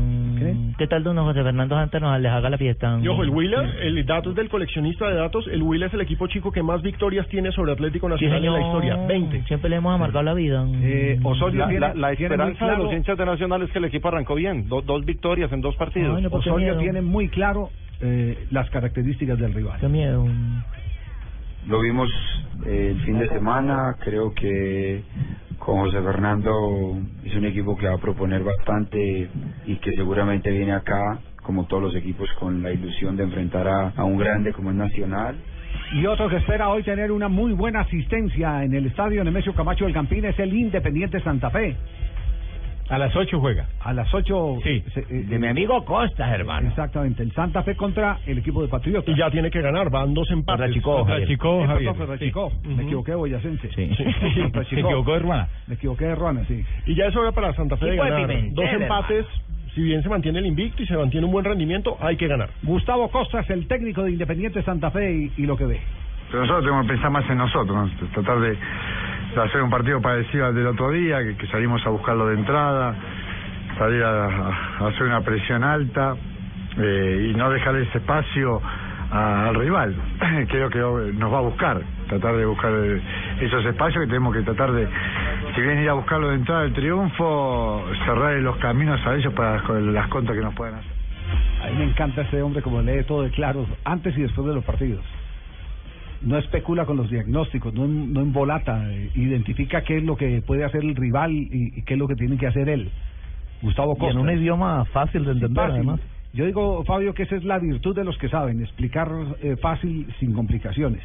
¿Qué? tal don José Fernando Santa nos les haga la fiesta? Y ojo, el Huila, el dato es del coleccionista de datos, el Huila es el equipo chico que más victorias tiene sobre Atlético Sí, Nacional en la historia, 20. Siempre le hemos amargado la vida. Eh, la, la- la esperanza de los hinchas de Nacional es que el equipo arrancó bien, do- dos victorias en dos partidos. Osorio tiene muy claro eh, las características del rival. Qué miedo. Lo vimos eh, el fin de semana, creo que con José Fernando es un equipo que va a proponer bastante y que seguramente viene acá, como todos los equipos, con la ilusión de enfrentar a, un grande como es Nacional. Y otro que espera hoy tener una muy buena asistencia en el estadio Nemesio Camacho del Campín es el Independiente Santa Fe. A las 8 juega. A las 8. Sí. De mi amigo Costa, hermano. Exactamente. El Santa Fe contra el equipo de Patriotas. Y ya tiene que ganar, van dos empates. Contra Chico, Contra. Chico, Eh, Javier. Sí. Me equivoqué, Boyacense. Sí. Se Chico. equivocó de Ruana. Me equivoqué de Ruana, sí. Y ya es hora para Santa Fe de ganar. Pimentel, Dos empates, si bien se mantiene el invicto y se mantiene un buen rendimiento, hay que ganar. Gustavo Costa es el técnico de Independiente Santa Fe y, y lo que ve. Pero nosotros tenemos que pensar más en nosotros, ¿no? tratar de hacer un partido parecido al del otro día, que, salimos a buscarlo de entrada, salir a, hacer una presión alta eh, y no dejar ese espacio al rival. Creo que nos va a buscar, tratar de buscar eh, esos espacios que tenemos que tratar de, si bien ir a buscarlo de entrada del triunfo, cerrar los caminos a ellos para las contras que nos puedan hacer. A mí me encanta este hombre como lee todo de claro antes y después de los partidos. No especula con los diagnósticos, no, no embolata, eh, identifica qué es lo que puede hacer el rival y, y qué es lo que tiene que hacer él. Gustavo Y Costa. en un idioma fácil de entender, Fácil. además. Yo digo, Fabio, que esa es la virtud de los que saben, explicar eh, fácil sin complicaciones.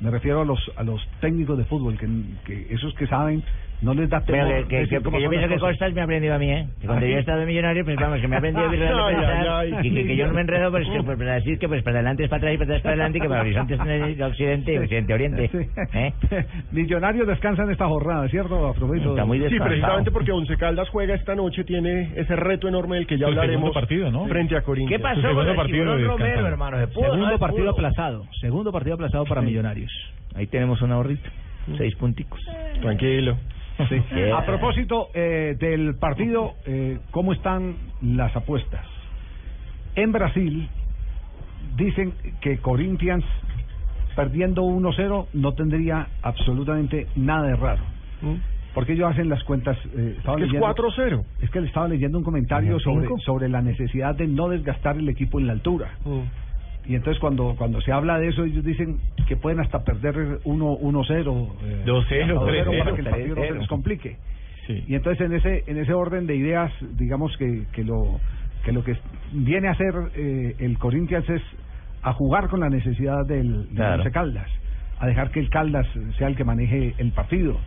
Me refiero a los a los técnicos de fútbol, que, que esos que saben no les da temor. Pero que, que, que- yo pienso que. Costas me ha aprendido a mí, ¿eh? Que cuando ¿Ah, yo sí? he estado de millonario, pues vamos, que me ha aprendido a pensar y que, que yo no me enredo, pues que pues, para decir que pues para adelante es para atrás y para atrás es para adelante y que para horizonte es en occidente y occidente oriente. ¿eh? Millonarios descansan esta jornada, ¿cierto? A propósito de- Sí, precisamente porque Once Caldas juega esta noche, tiene ese reto enorme del que ya hablaremos segundo partido, ¿no? frente a Corinthians. ¿Qué pasó con el partido Romero, hermano? Segundo partido aplazado. Segundo partido aplazado para Millonarios. Ahí tenemos un ahorrito. Seis punticos. Tranquilo. Sí. A propósito eh, del partido, eh, ¿cómo están las apuestas? En Brasil dicen que Corinthians perdiendo 1-0 no tendría absolutamente nada de raro. Porque ellos hacen las cuentas. eh, estaba Es que es leyendo- 4-0. Es que le estaba leyendo un comentario sobre, sobre la necesidad de no desgastar el equipo en la altura. Y entonces cuando cuando se habla de eso, ellos dicen que pueden hasta perder 1-0, eh, 2-0, hasta 2-0 para 3-0, que el partido no se 3-0. les complique. Y entonces en ese en ese orden de ideas, digamos que, que lo que lo que viene a hacer eh, el Corinthians es a jugar con la necesidad del, Claro. Caldas, a dejar que el Caldas sea el que maneje el partido.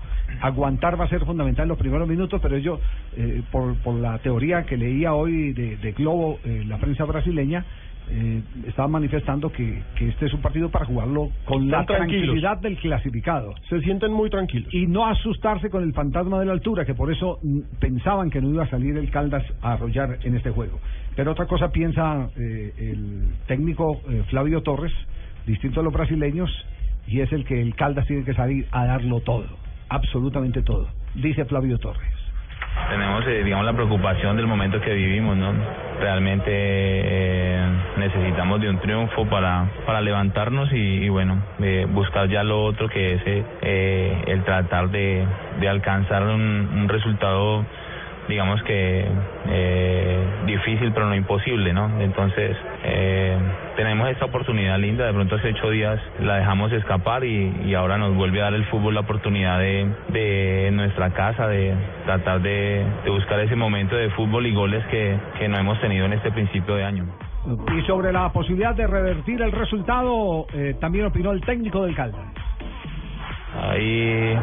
Aguantar va a ser fundamental en los primeros minutos, pero ellos, eh, por, por la teoría que leía hoy de, de Globo, eh, la prensa brasileña, eh, estaban manifestando que, que este es un partido para jugarlo con la Están tranquilidad del clasificado. Se sienten muy tranquilos. Y no asustarse con el fantasma de la altura, que por eso mm, pensaban que no iba a salir el Caldas a arrollar en este juego. Pero otra cosa piensa eh, el técnico eh, Flavio Torres, distinto a los brasileños, y es el que el Caldas tiene que salir a darlo todo, absolutamente todo, dice Flavio Torres. Tenemos, eh, digamos, la preocupación del momento que vivimos, ¿no? Realmente eh, necesitamos de un triunfo para, para levantarnos y, y bueno, eh, buscar ya lo otro que es eh, eh, el tratar de, de alcanzar un, un resultado, digamos que eh, difícil pero no imposible, ¿no? Entonces, eh, tenemos esta oportunidad linda, de pronto hace ocho días la dejamos escapar y, y ahora nos vuelve a dar el fútbol la oportunidad de, de nuestra casa, de tratar de, de buscar ese momento de fútbol y goles que, que no hemos tenido en este principio de año. Y sobre la posibilidad de revertir el resultado, eh, también opinó el técnico del Caldas. Hay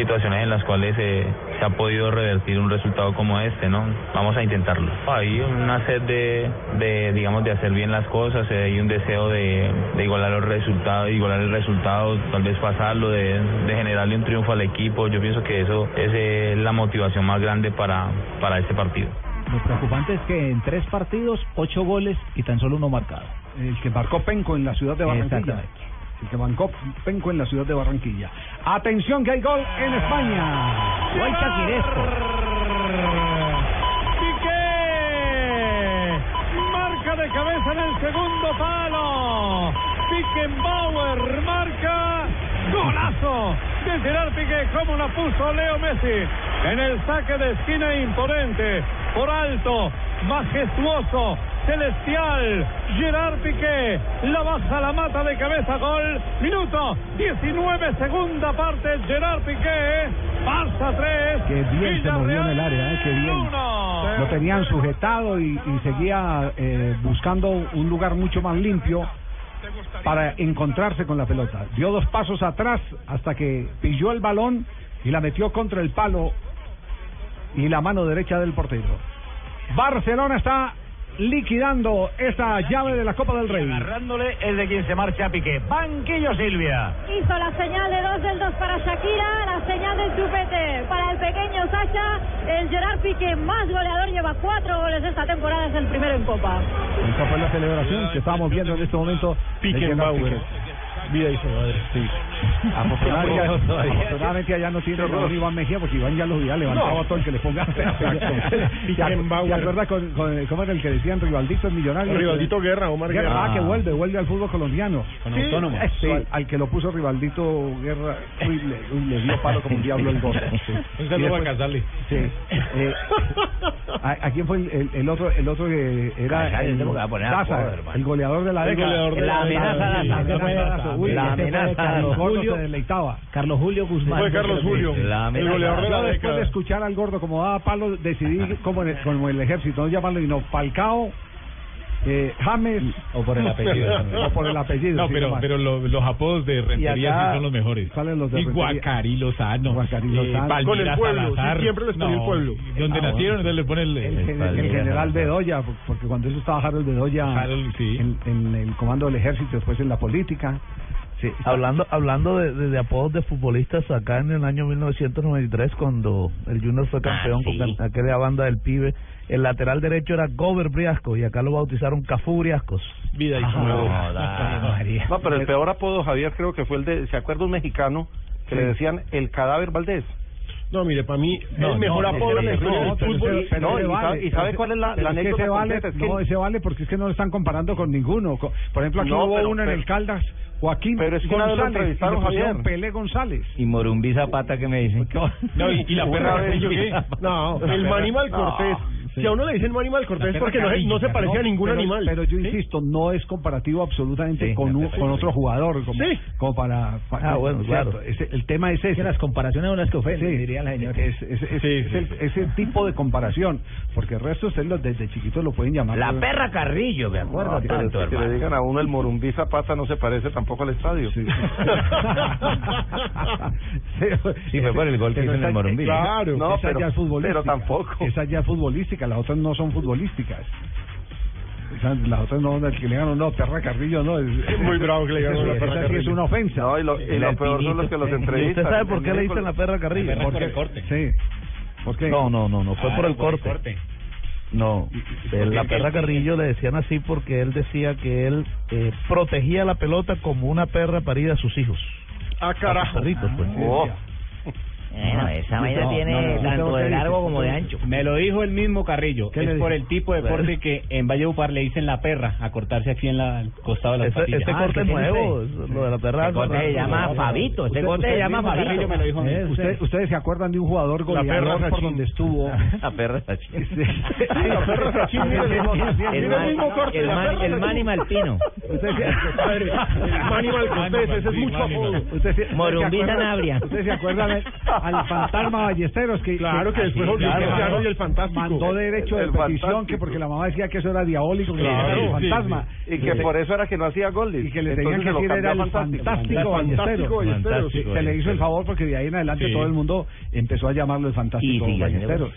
situaciones en las cuales eh, se ha podido revertir un resultado como este, ¿no? Vamos a intentarlo. Hay una sed de, de digamos, de hacer bien las cosas, eh, hay un deseo de, de igualar los resultados, igualar el resultado, tal vez pasarlo, de, de generarle un triunfo al equipo. Yo pienso que eso es eh, la motivación más grande para, para este partido. Lo preocupante es que en tres partidos, ocho goles y tan solo uno marcado. El que marcó Penco en la ciudad de Barranquilla. Exactamente. Que marcó Penco en la ciudad de Barranquilla. Atención que hay gol en España. Gol Chaquiresco. Piqué. Marca de cabeza en el segundo palo. Bauer marca. Golazo de Gerard Piqué. Como la puso Leo Messi. En el saque de esquina imponente. Por alto. Majestuoso. Celestial. Gerard Piqué. La baja, la mata de cabeza. Gol. Minuto 19, segunda parte. Gerard Piqué. Pasa 3. Qué bien se movió en el área, ¿eh? qué bien. Lo tenían sujetado y, y seguía eh, buscando un lugar mucho más limpio para encontrarse con la pelota. Dio dos pasos atrás hasta que pilló el balón y la metió contra el palo y la mano derecha del portero. Barcelona está liquidando esta llave de la Copa del Rey. Agarrándole el de quien se marcha a Piqué. Banquillo Silvia. Hizo la señal de dos del dos para Shakira, la señal del chupete para el pequeño Sacha. El Gerard Piqué, más goleador, lleva cuatro goles esta temporada, es el primero en Copa. Esa fue la celebración que estábamos viendo en este momento. Pickenbauer. Piqué. Vida y su madre. Sí. Afortunadamente, allá no tiene Raúl Iván Mejía porque Iván ya los había levantado No. a todo el que le ponga. ¿Se Pickenbauer. acuerda con, con- cómo era el que decían Rivaldito el millonario? Rivaldito Guerra, Omar Guerra. Ah, que vuelve, vuelve al fútbol colombiano. Con Sí. Autónomo. Sí, al, al que lo puso Rivaldito Guerra, uy, le, uy, le dio palo como un diablo el gol. Y saludo a. Sí. Eh, ¿a, a quién fue el, el- el otro el otro que era Casale, el, va a Daza, el goleador de la El década? goleador de la La amenaza Daza, La amenaza, Carlos. Julio Julio- se deleitaba. Carlos Julio Guzmán. Fue Carlos Julio. La El amenaza. goleador de la después de escuchar al gordo como daba palo, decidí como, en el, como el ejército, no llamarlo, sino Falcao, eh, James. O por el apellido. o por el apellido. No, sí, pero, pero lo- los apodos de Rentería acá- sí son los mejores. ¿Cuáles los de y? Guacarí Lozano. Guacarí eh, Lozano. Palmira Con el pueblo, sí, siempre les ponía el No, pueblo. Donde Ah, nacieron, entonces le pone el... el, el general Salazar. Bedoya, porque cuando eso estaba Harold Bedoya Harold, sí. en, en el comando del ejército, después en la política. Sí, Hablando hablando de, de- de apodos de futbolistas, acá en el año 1993, cuando el Junior fue campeón Ah, sí. con aquella banda del pibe, el lateral derecho era Gober Briasco y acá lo bautizaron Cafú Briascos. Vida y María. No, pero el peor apodo, Javier, creo que fue el de, ¿se acuerda un mexicano que le decían el cadáver Valdés? No, mire, para mí, No, el mejor no, apodo de la ese- historia No, del pero fútbol. pero no, ese y vale. sabe- y sabe Ese- cuál es la- pero la es que ese vale, completa, es que- no, ese vale porque es que no lo están comparando con ninguno. Co- Por ejemplo, aquí No, hubo pero- uno en pero- el Caldas, Joaquín pero es que una vez lo González, y le entrevistaron, pusieron Javier. Pelé González. Y Morumbí Zapata, ¿qué me dicen? No, y, y la perra vez- Carrillo, ¿qué? No, el Manimal Cortés. Si a uno le dicen Manimal Cortés La es porque no, se- no se parece a ningún pero, animal. Pero yo insisto, no es comparativo absolutamente Sí, con, un- con otro jugador. Como, Sí. como para, para- Ah, bueno, ¿cierto? claro. Ese- el tema es ese. Que las comparaciones son las que ofenden, Sí, diría la señora. Es, es- es- Sí, es sí, el- sí. ese tipo de comparación, porque el resto ustedes los desde chiquitos lo pueden llamar. La perra Carrillo, me acuerdo No, pero tanto, si le hermano. digan a uno el Morumbí Zapata no se parece tampoco al estadio. Sí. Sí, fue por el gol que hizo en el Morumbí. Claro. No, esa pero- ya es futbolística. pero tampoco. Esa ya es futbolística, las otras no son futbolísticas. Las otras no, el que le ganan, no, Perra Carrillo, no. Es, Muy bravo que le ganó la Perra sí es Carrillo. una ofensa. No, y lo, y lo peor son los que los ¿Y entrevistan. usted sabe por qué le dicen la perra Carrillo? Perra por el corte. Sí. ¿Por qué? No, no, no, no fue Ah, por el por corte. No, eh, la perra Carrillo le decían así porque él decía que él eh, protegía la pelota como una perra parida a sus hijos. Ah, A sus carajo. perritos, pues. Oh. Bueno, esa vaina No, tiene no, no, tanto de largo dice, como de ancho. Me lo dijo el mismo Carrillo. ¿Qué le Es por el tipo de corte que en Valledupar le dicen la perra, a cortarse aquí en la, al costado de Ese, patillas. ese Ah, corte ¿qué es tiene nuevo, es lo de la perra. Ese corte se llama Fabito, ese Usted- corte se llama Fabito. Me lo dijo. Eh, usted- ¿Ustedes se acuerdan de un jugador perra goleador por Sachin. donde estuvo? La perra Sachin. Sí. la perra Sachin, el mismo- corte, el, la man- perra el Sachin. Manny Malpino. Usted se- Padre, el ese es mucho apodo. Usted se- Morumbí ¿usted se acuerda- Sanabria. ¿Usted se acuerda de- al fantasma Ballesteros que Claro que después volvió claro, y el fantástico. mandó derecho de El petición fantástico. que porque la mamá decía que eso era diabólico que Claro, era el sí, fantasma Y que por eso era que no hacía goles. y que le tenían Entonces que se lo decir era el fantástico. fantástico El fantástico Ballesteros. Se le hizo el favor porque de ahí en adelante todo el mundo empezó a llamarlo el fantástico Ballesteros.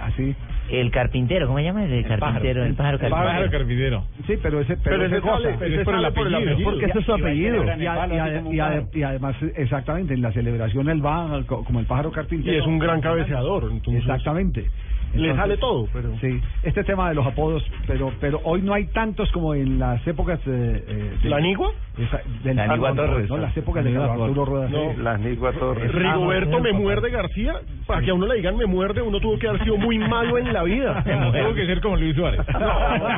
Así. El carpintero, ¿cómo se llama? El carpintero, el pájaro El pájaro carpintero. Sí, pero ese pero, Pero ese sale, ese sale por el apellido. Porque ese es su apellido. Y, a- y a- y a- y además, exactamente, en la celebración él va co- como el pájaro Y carpintero. es un gran cabeceador. Entonces, Exactamente. Le sale todo, pero... Sí, este tema de los apodos, pero pero hoy no hay tantos como en las épocas eh, eh, de- ¿La esa- del La Anigua no, no, Torres. No, las épocas de Arturo Rueda. No. La Nigua Torres. Rigoberto me muerde García, para que a uno le digan me muerde, uno tuvo que haber sido muy malo en la vida. Tengo que ser como Luis Suárez.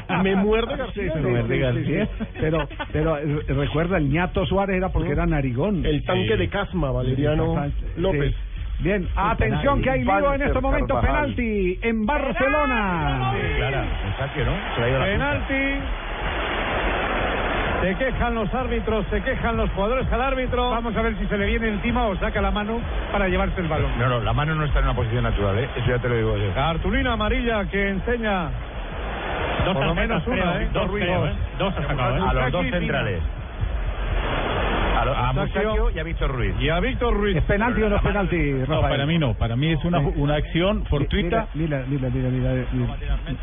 No, me muerde García. Sí, sí, sí, sí, sí. Pero, pero eh, recuerda, el ñato Suárez era porque era narigón. El tanque de Casma, Valeriano. López. Sí. Bien, atención que hay lío en este momento, Carvajal. penalti en Barcelona. Clara, un saque, ¿no? La la Penalti. Se quejan los árbitros, se quejan los jugadores al árbitro. Vamos a ver si se le viene encima o saca la mano para llevarse el balón. No, no, la mano no está en una posición natural, ¿eh? Eso ya te lo digo yo. Cartulina amarilla que enseña Dos por lo menos una, creo, ¿eh? dos, creo, ¿eh? Dos sacado, ¿eh? A los dos centrales. A, a y a Víctor Ruiz. Y a Víctor Ruiz. ¿Es penalti o no es penalti, No, Rafael? para mí no. Para mí es una, una acción fortuita. Mira, mira, mira, mira.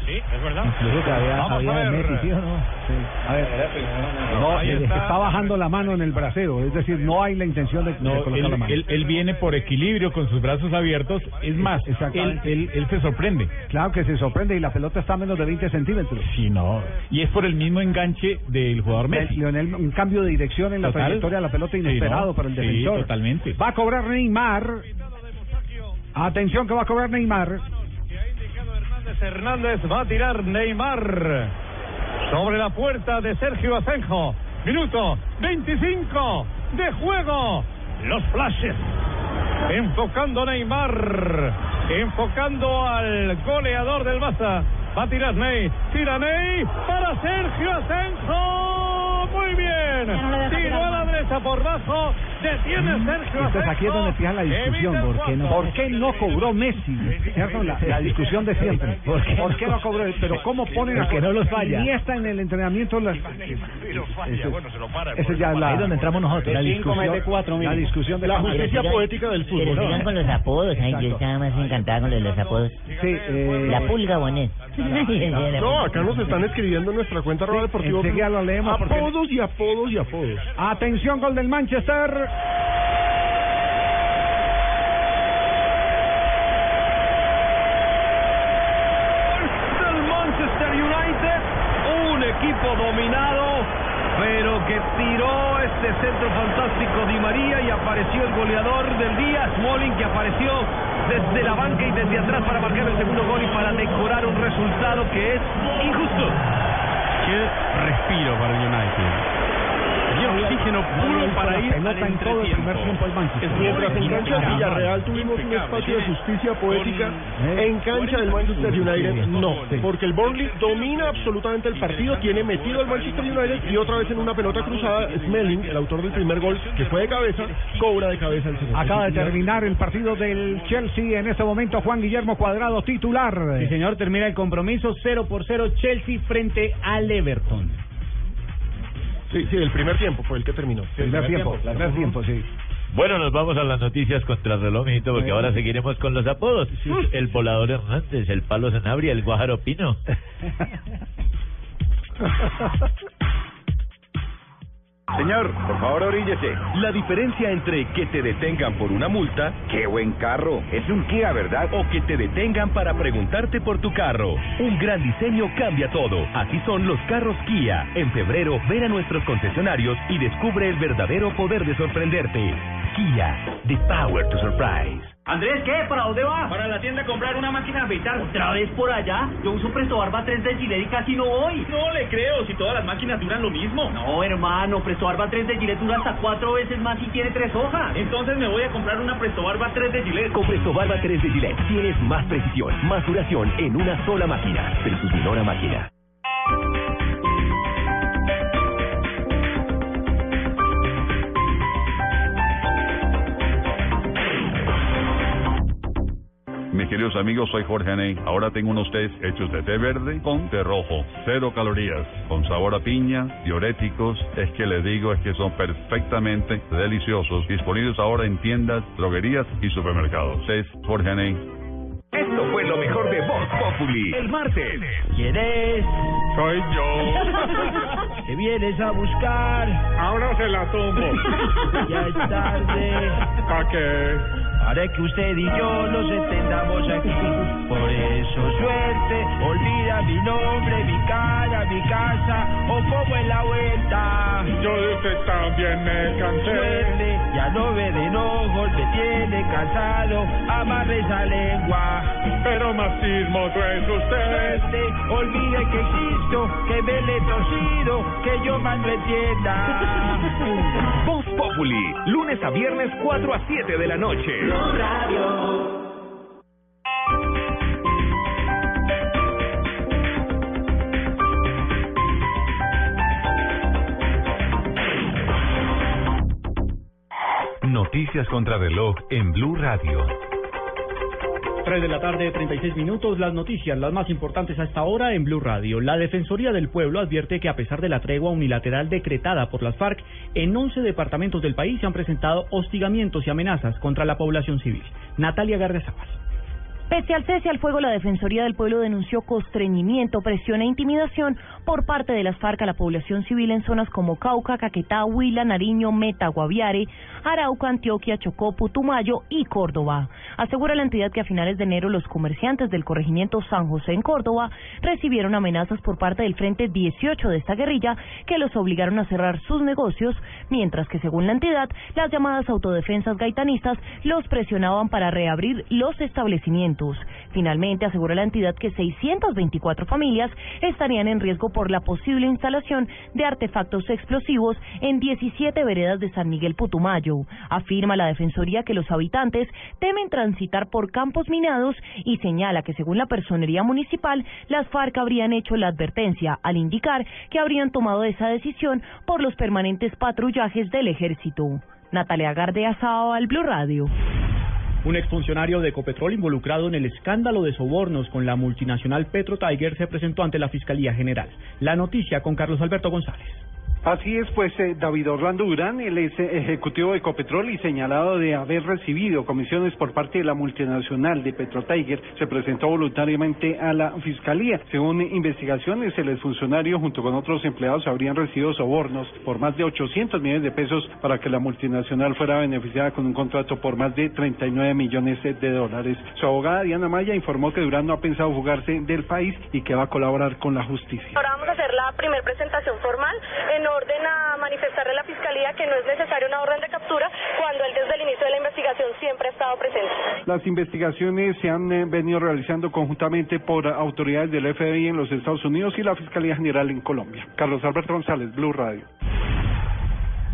Sí, es verdad. Vamos a ver. ¿sí o no? A ver, no, Ahí está. está bajando la mano en el brasero, es decir, no hay la intención de, de No, colocar él, la mano. él- él viene por equilibrio con sus brazos abiertos. Es más, él, él, él se sorprende. Claro que se sorprende y la pelota está a menos de 20 centímetros. Sí, no. Y es por el mismo enganche del jugador Messi. Lionel, un cambio de dirección en la Total. trayectoria la pelota inesperado Sí, ¿no? para el Sí, defensor. totalmente. Va a cobrar Neymar. Atención que va a cobrar Neymar. Hernández Hernández va a tirar Neymar sobre la puerta de Sergio Asenjo. Minuto 25 de juego. Los flashes. Enfocando Neymar. Enfocando al goleador del Barça. Va a tirar Ney. Tira Ney para Sergio Asenjo. Muy bien. Tiró a la derecha por bajo. Detiene Sergio Entonces aquí es donde empieza la discusión. ¿Por qué no, ¿Por qué no cobró Messi? ¿Cierto? La, la discusión de siempre. ¿Por qué, no cobró? Pero ¿cómo ponen a Porque no los falla. Iniesta en el entrenamiento? Las, Pero bueno, se lo para. ya es la, Ahí es donde entramos nosotros. la discusión, cuatro, la discusión de La Pero justicia poética del Pero fútbol. sigan con los apodos, ay, yo estaba más encantada con los apodos. Sí, eh, La pulga Bonet. No, acá nos están escribiendo en nuestra cuenta arroba deportivo. Apodos y apodos y apodos. Atención, gol del Manchester. Manchester United, un equipo dominado, pero que tiró este centro fantástico Di María y apareció el goleador del día, Smalling, que apareció desde la banca y desde atrás para marcar el segundo gol y para decorar un resultado que es injusto. Qué respiro para el United. Y oxígeno puro para ir al pelota en todo el primer entretiempo. tiempo el Manchester. Mientras en cancha de Villarreal tuvimos un espacio de justicia poética, en cancha del Manchester United no, porque el Burnley domina absolutamente el partido, tiene metido al Manchester United y otra vez en una pelota cruzada, Smelling, el autor del primer gol, que fue de cabeza, cobra de cabeza el segundo. Acaba de terminar el partido del Chelsea. En este momento, Juan Guillermo Cuadrado, titular. Sí, señor, termina el compromiso 0 por 0 Chelsea frente al Everton. Sí, sí, el primer tiempo fue el que terminó. Primer tiempo, primer tiempo, sí. Bueno, nos vamos a las noticias contra el reloj, mijito, porque ahora seguiremos con los apodos. El volador Hernández, el palo Sanabria, el guajaro Pino. Señor, por favor, oríllese. La diferencia entre que te detengan por una multa, qué buen carro, es un Kia, ¿verdad? O que te detengan para preguntarte por tu carro. Un gran diseño cambia todo. Así son los carros Kia. En febrero, ven a nuestros concesionarios y descubre el verdadero poder de sorprenderte. Kia, the power to surprise. Andrés, ¿qué? ¿Para dónde va? Para la tienda a comprar una máquina de afeitar. ¿Otra vez por allá? Yo uso Presto Barba 3 de Gillette y casi no voy. No le creo, si todas las máquinas duran lo mismo. No, hermano, Presto Barba 3 de Gillette dura hasta cuatro veces más y tiene tres hojas. Entonces me voy a comprar una Presto Barba 3 de Gillette. Con Presto Barba 3 de Gillette tienes más precisión, más duración en una sola máquina. Versus Minora Máquina. Mis queridos amigos, soy Jorge Aney. Ahora tengo unos test hechos de té verde con té rojo. Cero calorías, con sabor a piña, diuréticos. Es que les digo, es que son perfectamente deliciosos. Disponibles ahora en tiendas, droguerías y supermercados. Test Jorge Aney. Esto fue lo mejor de Voz Populi. El martes. ¿Quién es? Soy yo. ¿Te vienes a buscar? Ahora se la tumbo. Ya es tarde. ¿Para qué? Haré que usted y yo nos entendamos aquí. Por eso suerte, olvida mi nombre, mi cara, mi casa, o como en la vuelta. Yo de usted también me cansé. Suerte, ya no ve de ojos, me tiene cansado, amarre esa lengua. Pero chismoso es usted. Olvide que existo, que me le he torcido, que yo no entienda. Voz Populi, lunes a viernes 4 a 7 de la noche. Noticias contra reloj en Blue Radio. 3 de la tarde, 36 minutos. Las noticias, las más importantes a esta hora en Blue Radio. La Defensoría del Pueblo advierte que a pesar de la tregua unilateral decretada por las FARC, en 11 departamentos del país se han presentado hostigamientos y amenazas contra la población civil. Natalia Gardezábal. Pese al cese al fuego, la Defensoría del Pueblo denunció constreñimiento, presión e intimidación por parte de las FARC a la población civil en zonas como Cauca, Caquetá, Huila, Nariño, Meta, Guaviare, Arauca, Antioquia, Chocó, Putumayo y Córdoba. Asegura la entidad que a finales de enero los comerciantes del corregimiento San José en Córdoba recibieron amenazas por parte del Frente 18 de esta guerrilla que los obligaron a cerrar sus negocios, mientras que según la entidad, las llamadas autodefensas gaitanistas los presionaban para reabrir los establecimientos. Finalmente, aseguró la entidad que 624 familias estarían en riesgo por la posible instalación de artefactos explosivos en 17 veredas de San Miguel Putumayo. Afirma la Defensoría que los habitantes temen transitar por campos minados y señala que según la personería municipal, las FARC habrían hecho la advertencia al indicar que habrían tomado esa decisión por los permanentes patrullajes del ejército. Natalia Gardea al Blue Radio. Un exfuncionario de Ecopetrol involucrado en el escándalo de sobornos con la multinacional Petro Tiger se presentó ante la Fiscalía General. La noticia con Carlos Alberto González. Así es, pues eh, David Orlando Durán, el ex ejecutivo de Ecopetrol y señalado de haber recibido comisiones por parte de la multinacional de Petrotiger, se presentó voluntariamente a la fiscalía. Según investigaciones, el exfuncionario junto con otros empleados habrían recibido sobornos por más de 800 millones de pesos para que la multinacional fuera beneficiada con un contrato por más de 39 millones de dólares. Su abogada Diana Maya informó que Durán no ha pensado jugarse del país y que va a colaborar con la justicia. Ahora vamos a hacer la primera presentación formal en orden a manifestarle a la Fiscalía que no es necesaria una orden de captura cuando él desde el inicio de la investigación siempre ha estado presente. Las investigaciones se han eh, venido realizando conjuntamente por autoridades del FBI en los Estados Unidos y la Fiscalía General en Colombia. Carlos Alberto González, Blue Radio.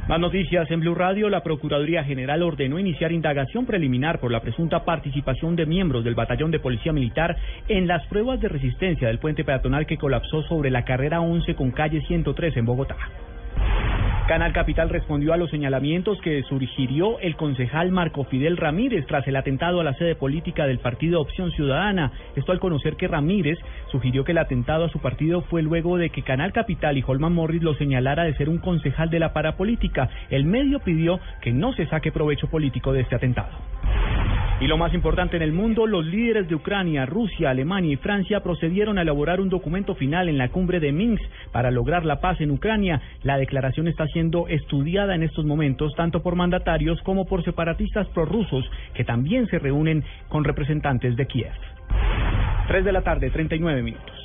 Más noticias en Blue Radio. La Procuraduría General ordenó iniciar indagación preliminar por la presunta participación de miembros del Batallón de Policía Militar en las pruebas de resistencia del puente peatonal que colapsó sobre la carrera 11 con calle 103 en Bogotá. Canal Capital respondió a los señalamientos que sugirió el concejal Marco Fidel Ramírez tras el atentado a la sede política del partido Opción Ciudadana. Esto al conocer que Ramírez sugirió que el atentado a su partido fue luego de que Canal Capital y Holman Morris lo señalara de ser un concejal de la parapolítica. El medio pidió que no se saque provecho político de este atentado. Y lo más importante en el mundo, los líderes de Ucrania, Rusia, Alemania y Francia procedieron a elaborar un documento final en la cumbre de Minsk para lograr la paz en Ucrania. La declaración está siendo estudiada en estos momentos tanto por mandatarios como por separatistas prorrusos que también se reúnen con representantes de Kiev. 3 de la tarde, 39 minutos.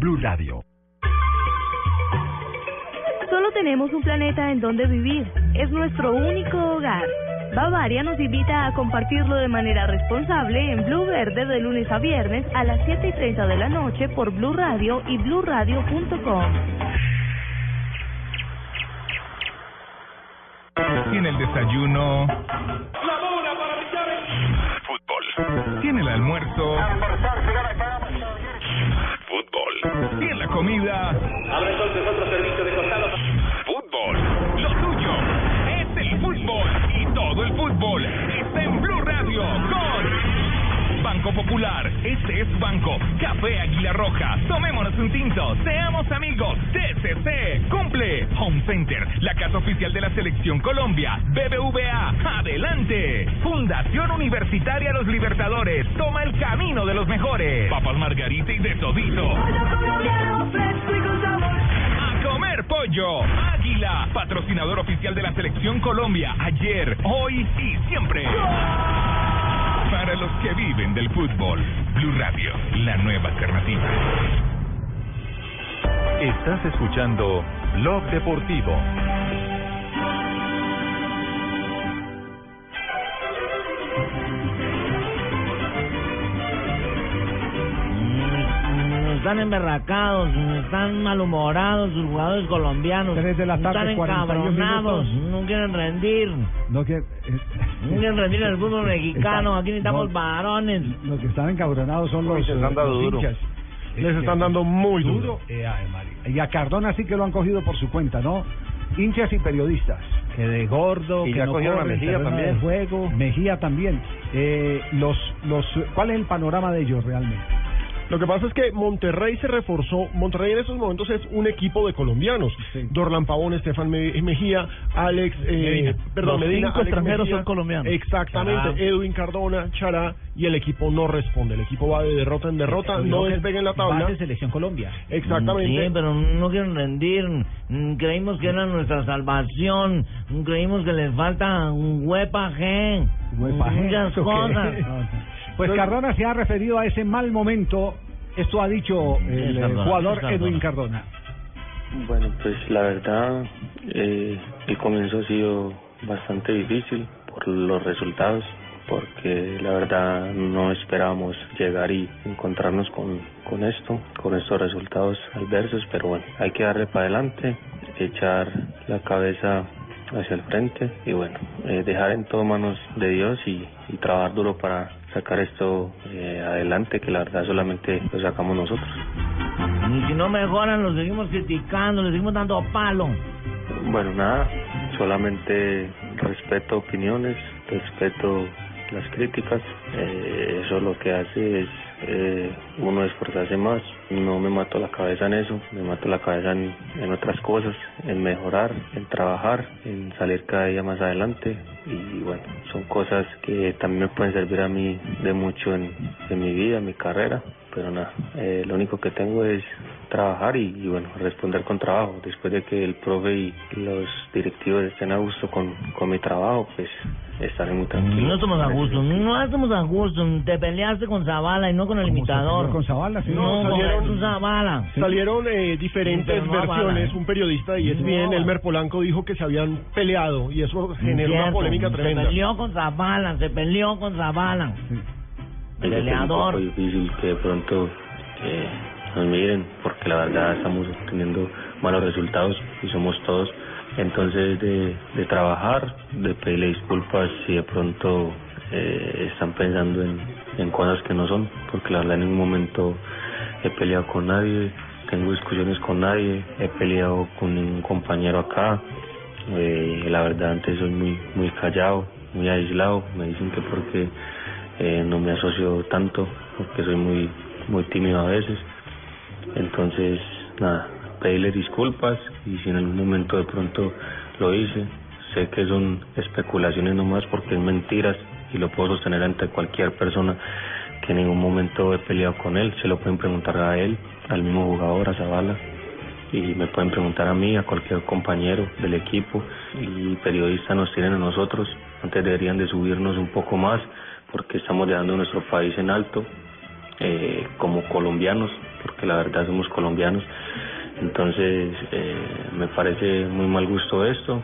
Blue Radio. Solo tenemos un planeta en donde vivir. Es nuestro único hogar. Bavaria nos invita a compartirlo de manera responsable en Blue Verde de lunes a viernes a las 7 y 30 de la noche por Blue Radio y bluradio.com. Tiene el desayuno. Popular. Este es Banco. Café Águila Roja. Tomémonos un tinto. Seamos amigos. TCC. Cumple. Home Center. La casa oficial de la Selección Colombia. BBVA. Adelante. Fundación Universitaria Los Libertadores. Toma el camino de los mejores. Papas Margarita y de todito. A comer pollo. Águila. Patrocinador oficial de la Selección Colombia. Ayer, hoy y siempre. Para los que viven del fútbol. Blue Radio, la nueva alternativa. Estás escuchando Blog Deportivo. Están emberracados, están malhumorados sus jugadores colombianos. Tres de la tarde, están 41 encabronados, no quieren rendir. No que, eh, No quieren rendir en el fútbol mexicano, aquí necesitamos no. varones. los que están encabronados son los, están dando los duro. hinchas. Les están dando muy duro. Eh, ay, María. Y a Cardona sí que lo han cogido por su cuenta, ¿no? Hinchas y periodistas. Que de gordo, Y que ya no a corre el Mejía también. de juego. Mejía también. Eh, los, los, ¿Cuál es el panorama de ellos realmente? Lo que pasa es que Monterrey se reforzó. Monterrey en estos momentos es un equipo de colombianos. Dorlan Pavón, Estefan Me- Mejía, Alex, eh, Medina. perdón, Los Medina, cinco Alex extranjeros Mejía. son colombianos. Exactamente, Chará. Edwin Cardona, Chará, y el equipo no responde. El equipo va de derrota en derrota, El no despega en la tabla. base Selección Colombia. Exactamente. Sí, pero no quieren rendir. Mm, Creímos que era nuestra salvación. Mm, Creímos que les falta un huepaje. Muchas cosas. Pues Cardona se ha referido a ese mal momento. Esto ha dicho el eh, Cardona, jugador Cardona. Edwin Cardona. Bueno, pues la verdad, eh, el comienzo ha sido bastante difícil por los resultados, porque la verdad no esperábamos llegar y encontrarnos con, con esto, con estos resultados adversos, pero bueno, hay que darle para adelante, echar la cabeza hacia el frente y bueno, eh, dejar en todo manos de Dios y, y trabajar duro para sacar esto eh, adelante, que la verdad solamente lo sacamos nosotros. Y si no mejoran, los seguimos criticando, les seguimos dando palo. Bueno, nada, solamente respeto opiniones, respeto las críticas. Eh, eso lo que hace es eh, uno esforzarse más. No me mato la cabeza en eso, me mato la cabeza en, otras cosas, en mejorar, en trabajar, en salir cada día más adelante. Y bueno, son cosas que también me pueden servir a mí de mucho en, en mi vida, en mi carrera. Pero nada, eh, lo único que tengo es trabajar y, y bueno, responder con trabajo. Después de que el profe y los directivos estén a gusto con, con mi trabajo, pues estaré muy tranquilo. No estamos a gusto, no estamos a gusto. Te peleaste con Zavala y no con el imitador. Con Zavala, sí. No, salieron- Zavala. Salieron eh, diferentes no versiones. Un periodista de ESPN, No. Elmer Polanco, dijo que se habían peleado y eso generó una Cierto, polémica Se tremenda. peleó con Zavala, se peleó con Zavala. Es un Peleador. poco difícil que de pronto eh, nos miren, porque la verdad estamos teniendo malos resultados y somos todos. Entonces, de, de trabajar, de pedirle disculpas si de pronto eh, están pensando en, en cosas que no son, porque la verdad en ningún momento he peleado con nadie, tengo discusiones con nadie, he peleado con ningún compañero acá. Eh, la verdad antes soy muy muy callado, muy aislado. Me dicen que porque eh, no me asocio tanto, porque soy muy muy tímido a veces. Entonces, nada, pedirle disculpas y si en algún momento de pronto lo hice, sé que son especulaciones nomás porque es mentiras y lo puedo sostener ante cualquier persona que en ningún momento he peleado con él. Se lo pueden preguntar a él, al mismo jugador, a Zavala y me pueden preguntar a mí, a cualquier compañero del equipo y periodistas nos tienen a nosotros. Antes deberían de subirnos un poco más porque estamos dejando nuestro país en alto eh, como colombianos, porque la verdad somos colombianos. Entonces eh, me parece muy mal gusto esto,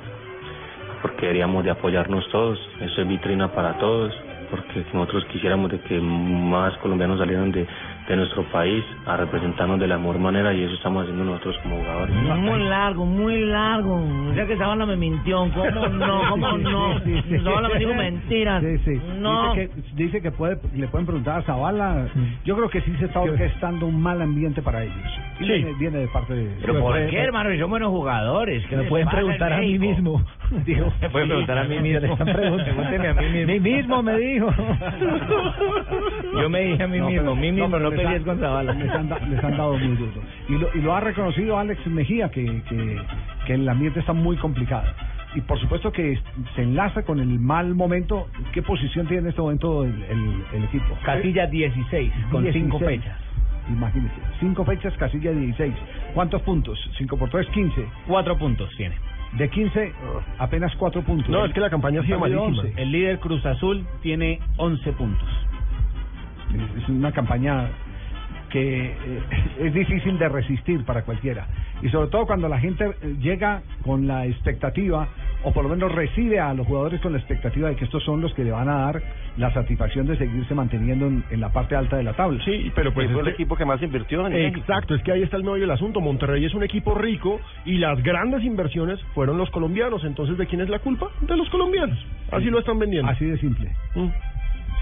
porque deberíamos de apoyarnos todos. Eso es vitrina para todos, porque nosotros quisiéramos de que más colombianos salieran de, de nuestro país a representarnos de la mejor manera y eso estamos haciendo nosotros como jugadores. Muy largo, muy largo. O sea que Zavala me mintió. ¿Cómo no? ¿Cómo no? Sí, sí, sí. Zavala me dijo mentiras. Sí, sí. No. Dice que, dice que puede, le pueden preguntar a Zavala. Yo creo que sí se está orquestando un mal ambiente para ellos. Y viene, viene de parte de. Pero ¿por qué, hermano? Son buenos jugadores. Que me pueden preguntar a mí mismo. Dijo. Me pueden preguntar a mí mismo. Le están preguntando. A mí mismo. Mí mismo me dijo. Yo me dije a mí mismo, mí mismo, no pelees han- con Zavala. Les han, dado muy duro. Y lo, y lo ha reconocido Alex Mejía, que, que, que el ambiente está muy complicado. Y por supuesto que se enlaza con el mal momento. ¿Qué posición tiene en este momento el, el, el equipo? Casilla 16, con 5 16. fechas. Imagínese, cinco fechas, casilla 16. ¿Cuántos puntos? 5 por 3, 15. 4 puntos tiene. De 15, apenas 4 puntos. No, es que la campaña ha sido malísima. 11. El líder Cruz Azul tiene 11 puntos. Es una campaña que eh, es difícil de resistir para cualquiera. Y sobre todo cuando la gente eh, llega con la expectativa, o por lo menos recibe a los jugadores con la expectativa de que estos son los que le van a dar la satisfacción de seguirse manteniendo en, en la parte alta de la tabla. Sí, pero pues fue el equipo que más invirtió en México. Exacto, es que ahí está el meollo del asunto. Monterrey es un equipo rico y las grandes inversiones fueron los colombianos. Entonces, ¿de quién es la culpa? De los colombianos. Así lo están vendiendo. Así de simple. Mm.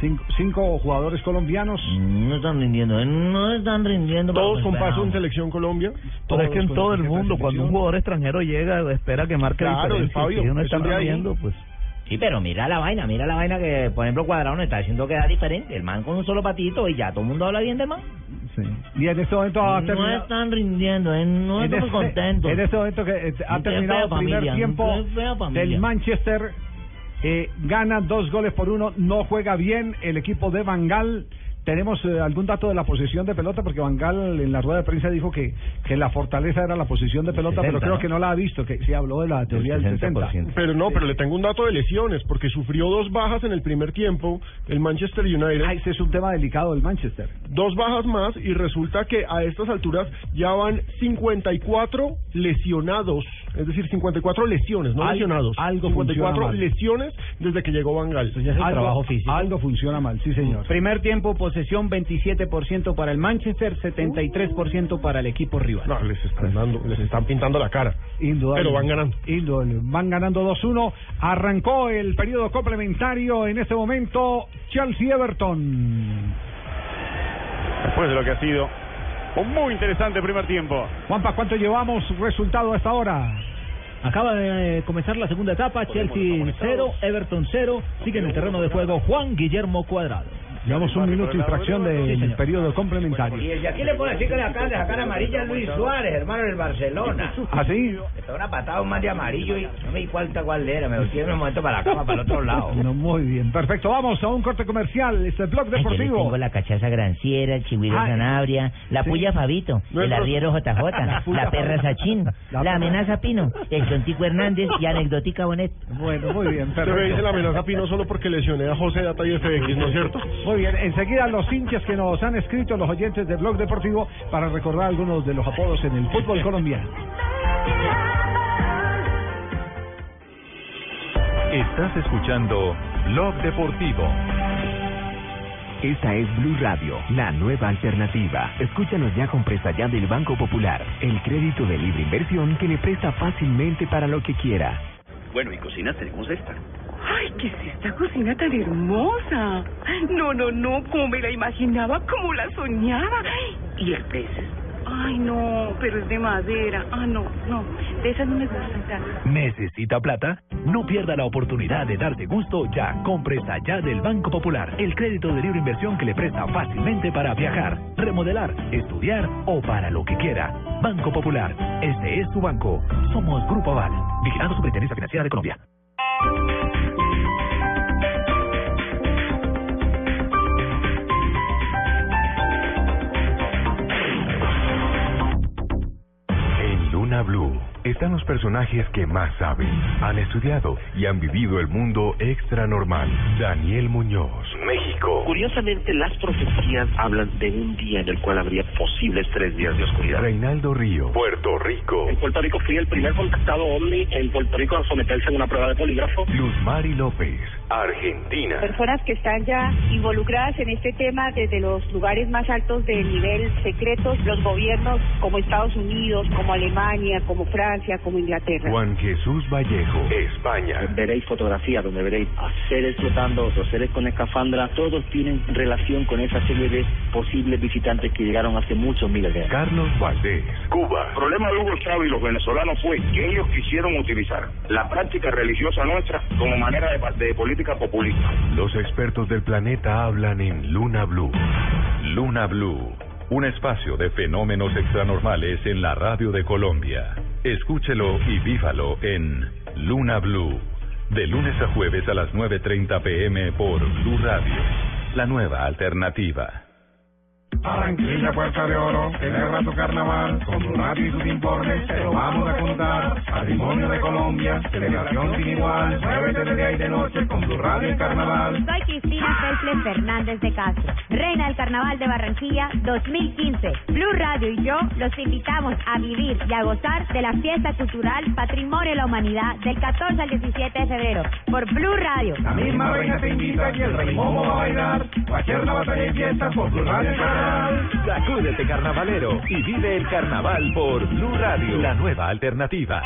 Cinco, cinco jugadores colombianos. No están rindiendo, ¿eh? no están rindiendo. Todos con paso en selección Colombia. Pero es que en todo el mundo, cuando un jugador extranjero llega, espera que marque Claro, diferencia. Fabio, Si uno eso está de ahí. rindiendo, pues... Sí, pero mira la vaina, mira la vaina que, por ejemplo, Cuadrado nos está haciendo quedar diferente. El man con un solo patito y ya todo el mundo habla bien del man. Y en este momento ha No terminado. están rindiendo, ¿eh? no estamos este- contentos. En este momento que eh, ha terminado el primer familia, tiempo del Manchester. Eh, gana dos goles por uno, no juega bien el equipo de Bangal. ¿Tenemos eh, algún dato de la posesión de pelota? Porque Bangal en la rueda de prensa dijo que, que la fortaleza era la posesión de pelota, 60, pero creo ¿no? que no la ha visto, que sí habló de la teoría del 60. Pero no, pero le tengo un dato de lesiones, porque sufrió dos bajas en el primer tiempo el Manchester United. Ah, ese es un tema delicado del Manchester. Dos bajas más y resulta que a estas alturas ya van 54 lesionados, es decir, 54 lesiones, no Al- lesionados. algo 54 funciona mal. lesiones desde que llegó Van Gaal. algo, algo funciona mal, sí señor. Primer tiempo, posesión 27% para el Manchester, 73% para el equipo rival. No, les están dando, les están pintando la cara. Indudable. Pero van ganando. Indudable. Van ganando 2-1. Arrancó el periodo complementario en este momento Chelsea-Everton. Después de lo que ha sido un muy interesante primer tiempo. Juanpa, ¿cuánto llevamos resultado hasta ahora? Acaba de eh, comenzar la segunda etapa, Chelsea 0, Everton 0, sigue en el terreno de juego Juan Guillermo Cuadrado. Llevamos un minuto y fracción del periodo complementario. Y el de aquí le puedo decir que le acaban de sacar amarilla a Luis Suárez, hermano del Barcelona. ¿Ah, sí? Le pegó una patada un man de amarillo y no me di cuenta cuál era. Me lo en un momento para la cama, para el otro lado. No, muy bien, perfecto. Vamos a un corte comercial. Este blog Ay, yo deportivo. tengo la cachaza granciera, el chigüiro Ay. Sanabria, la Sí. puya Fabito, No el arriero JJ, La la, perra. Sachín, La la, amenaza Pino, el tontico Hernández y anecdótica Bonet. Bueno, muy bien, Se me dice la amenaza Pino solo porque lesioné a José Data y FX, ¿no es cierto? Muy bien, enseguida los hinchas que nos han escrito, los oyentes del blog deportivo, para recordar algunos de los apodos en el fútbol colombiano. Estás escuchando Blog Deportivo. Esta es Blue Radio, la nueva alternativa. Escúchanos ya con presta ya del Banco Popular, el crédito de libre inversión que le presta fácilmente para lo que quiera. Bueno, y cocina tenemos esta. Ay, ¿qué es esta cocina tan hermosa? No, no, no, como me la imaginaba, como la soñaba. ¿Y el precio? Ay, no, pero es de madera. Ah, no, no, de esas no me gustan tanto. ¿Necesita plata? No pierda la oportunidad de darse gusto ya. Compre ya del Banco Popular, el crédito de libre inversión que le presta fácilmente para viajar, remodelar, estudiar o para lo que quiera. Banco Popular, este es su banco. Somos Grupo Aval, vigilando Superintendencia Financiera de Colombia. Blue están los personajes que más saben, han estudiado y han vivido el mundo extra normal. Daniel Muñoz. México. Curiosamente, las profecías hablan de un día en el cual habría posibles tres días de oscuridad. Reinaldo Río. Puerto Rico. En Puerto Rico fui el primer contactado ovni en Puerto Rico a someterse a una prueba de polígrafo. Luz Mari López. Argentina. Personas que están ya involucradas en este tema desde los lugares más altos del nivel secretos, los gobiernos como Estados Unidos, como Alemania, como Francia, como Inglaterra. Juan Jesús Vallejo. España. Veréis fotografías donde veréis a seres flotando, otros seres con escafandra. Todos tienen relación con esa serie de posibles visitantes que llegaron hace muchos miles de años. Carlos Valdés. Cuba. El problema de Hugo Chávez y los venezolanos fue que ellos quisieron utilizar la práctica religiosa nuestra como manera de, política populista. Los expertos del planeta hablan en Luna Blue. Luna Blue, un espacio de fenómenos extranormales en la radio de Colombia. Escúchelo y vívalo en Luna Blue, de lunes a jueves a las 9.30 pm por Blue Radio, la nueva alternativa. Barranquilla, Puerta de Oro, celebra tu carnaval, con tu radio y sus informes te lo vamos a contar. Patrimonio de Colombia, celebración sin igual, muévete de día y de noche con tu radio y carnaval. Soy Cristina Maitle Fernández de Castro, reina del Carnaval de Barranquilla 2015. Blue Radio y yo los invitamos a vivir y a gozar de la fiesta cultural Patrimonio de la Humanidad del 14 al 17 de febrero por Blue Radio. La misma reina te invita y el rey Momo va a bailar. Va a ser la batalla y fiesta por Blue Radio y Canal. Sacúdete carnavalero y vive el carnaval por Blue Radio, la nueva alternativa.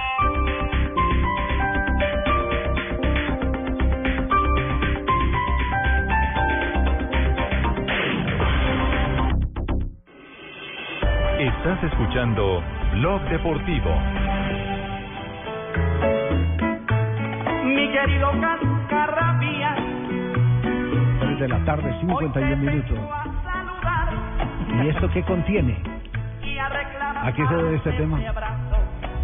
Estás escuchando Blog Deportivo. Mi querido Cascarrabia, 3 de la tarde, 51 minutos. ¿Y esto qué contiene? ¿A qué se debe este tema?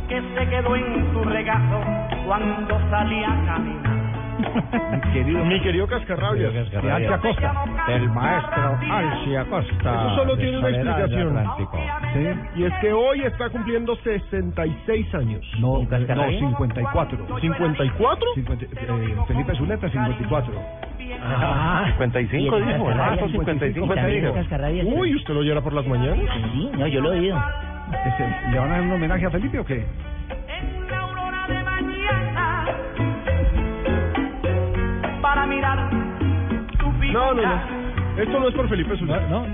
que se quedó en tu regazo cuando salía a caminar. Mi querido, Mi querido Cascarrabias. de Alcia Costa. El maestro Alcia Costa. Eso solo tiene una explicación. Atlántico. Y es que hoy está cumpliendo 66 años. No, no, 54. ¿54? 50, eh, Felipe Zuleta, 54. Ah, 55 dijo, Ah, Marzo 55 te dijo. Uy, ¿usted lo oyera por las mañanas? Sí, no, yo lo he oído. Ese, ¿Le van a dar un homenaje a Felipe o qué? Para mirar tu No, no, no. Esto no es por Felipe Zuleta. No.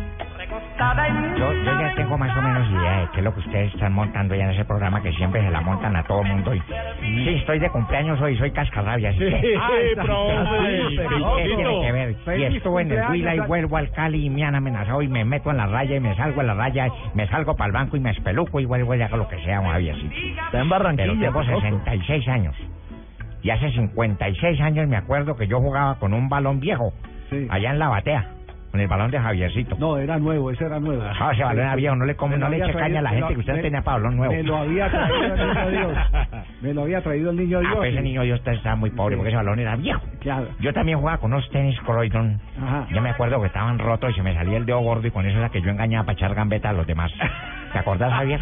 Yo, yo ya tengo más o menos idea de qué es lo que ustedes están montando ya en ese programa que siempre se la montan a todo mundo. Y, sí, estoy de cumpleaños hoy, soy cascarrabias. Sí, profe, ¿Qué tiene que ver? Y estuve en el Huila y vuelvo al Cali y me han amenazado y me meto en la raya y me salgo en la raya me salgo para el banco y me espeluco y vuelvo y hago lo que sea, un Javier. Está en Barranquilla. Pero tengo Pecoso. 66 años. Y hace 56 años me acuerdo que yo jugaba con un balón viejo Sí. allá en la batea, con el balón de Javiercito. No, era nuevo, ese era nuevo. Ah, ese balón era viejo, no le, come, no le eche caña a la gente que usted me- tenía para balón nuevo. Me lo había traído el niño Dios. Me lo había traído el niño Ah, Dios. pues ese niño Dios estaba muy pobre porque ese balón era viejo. Claro. Yo también jugaba con unos tenis Croydon. Ajá. Yo me acuerdo que estaban rotos y se me salía el dedo gordo y con eso era que yo engañaba para echar gambeta a los demás. ¿Te acordás, Javier?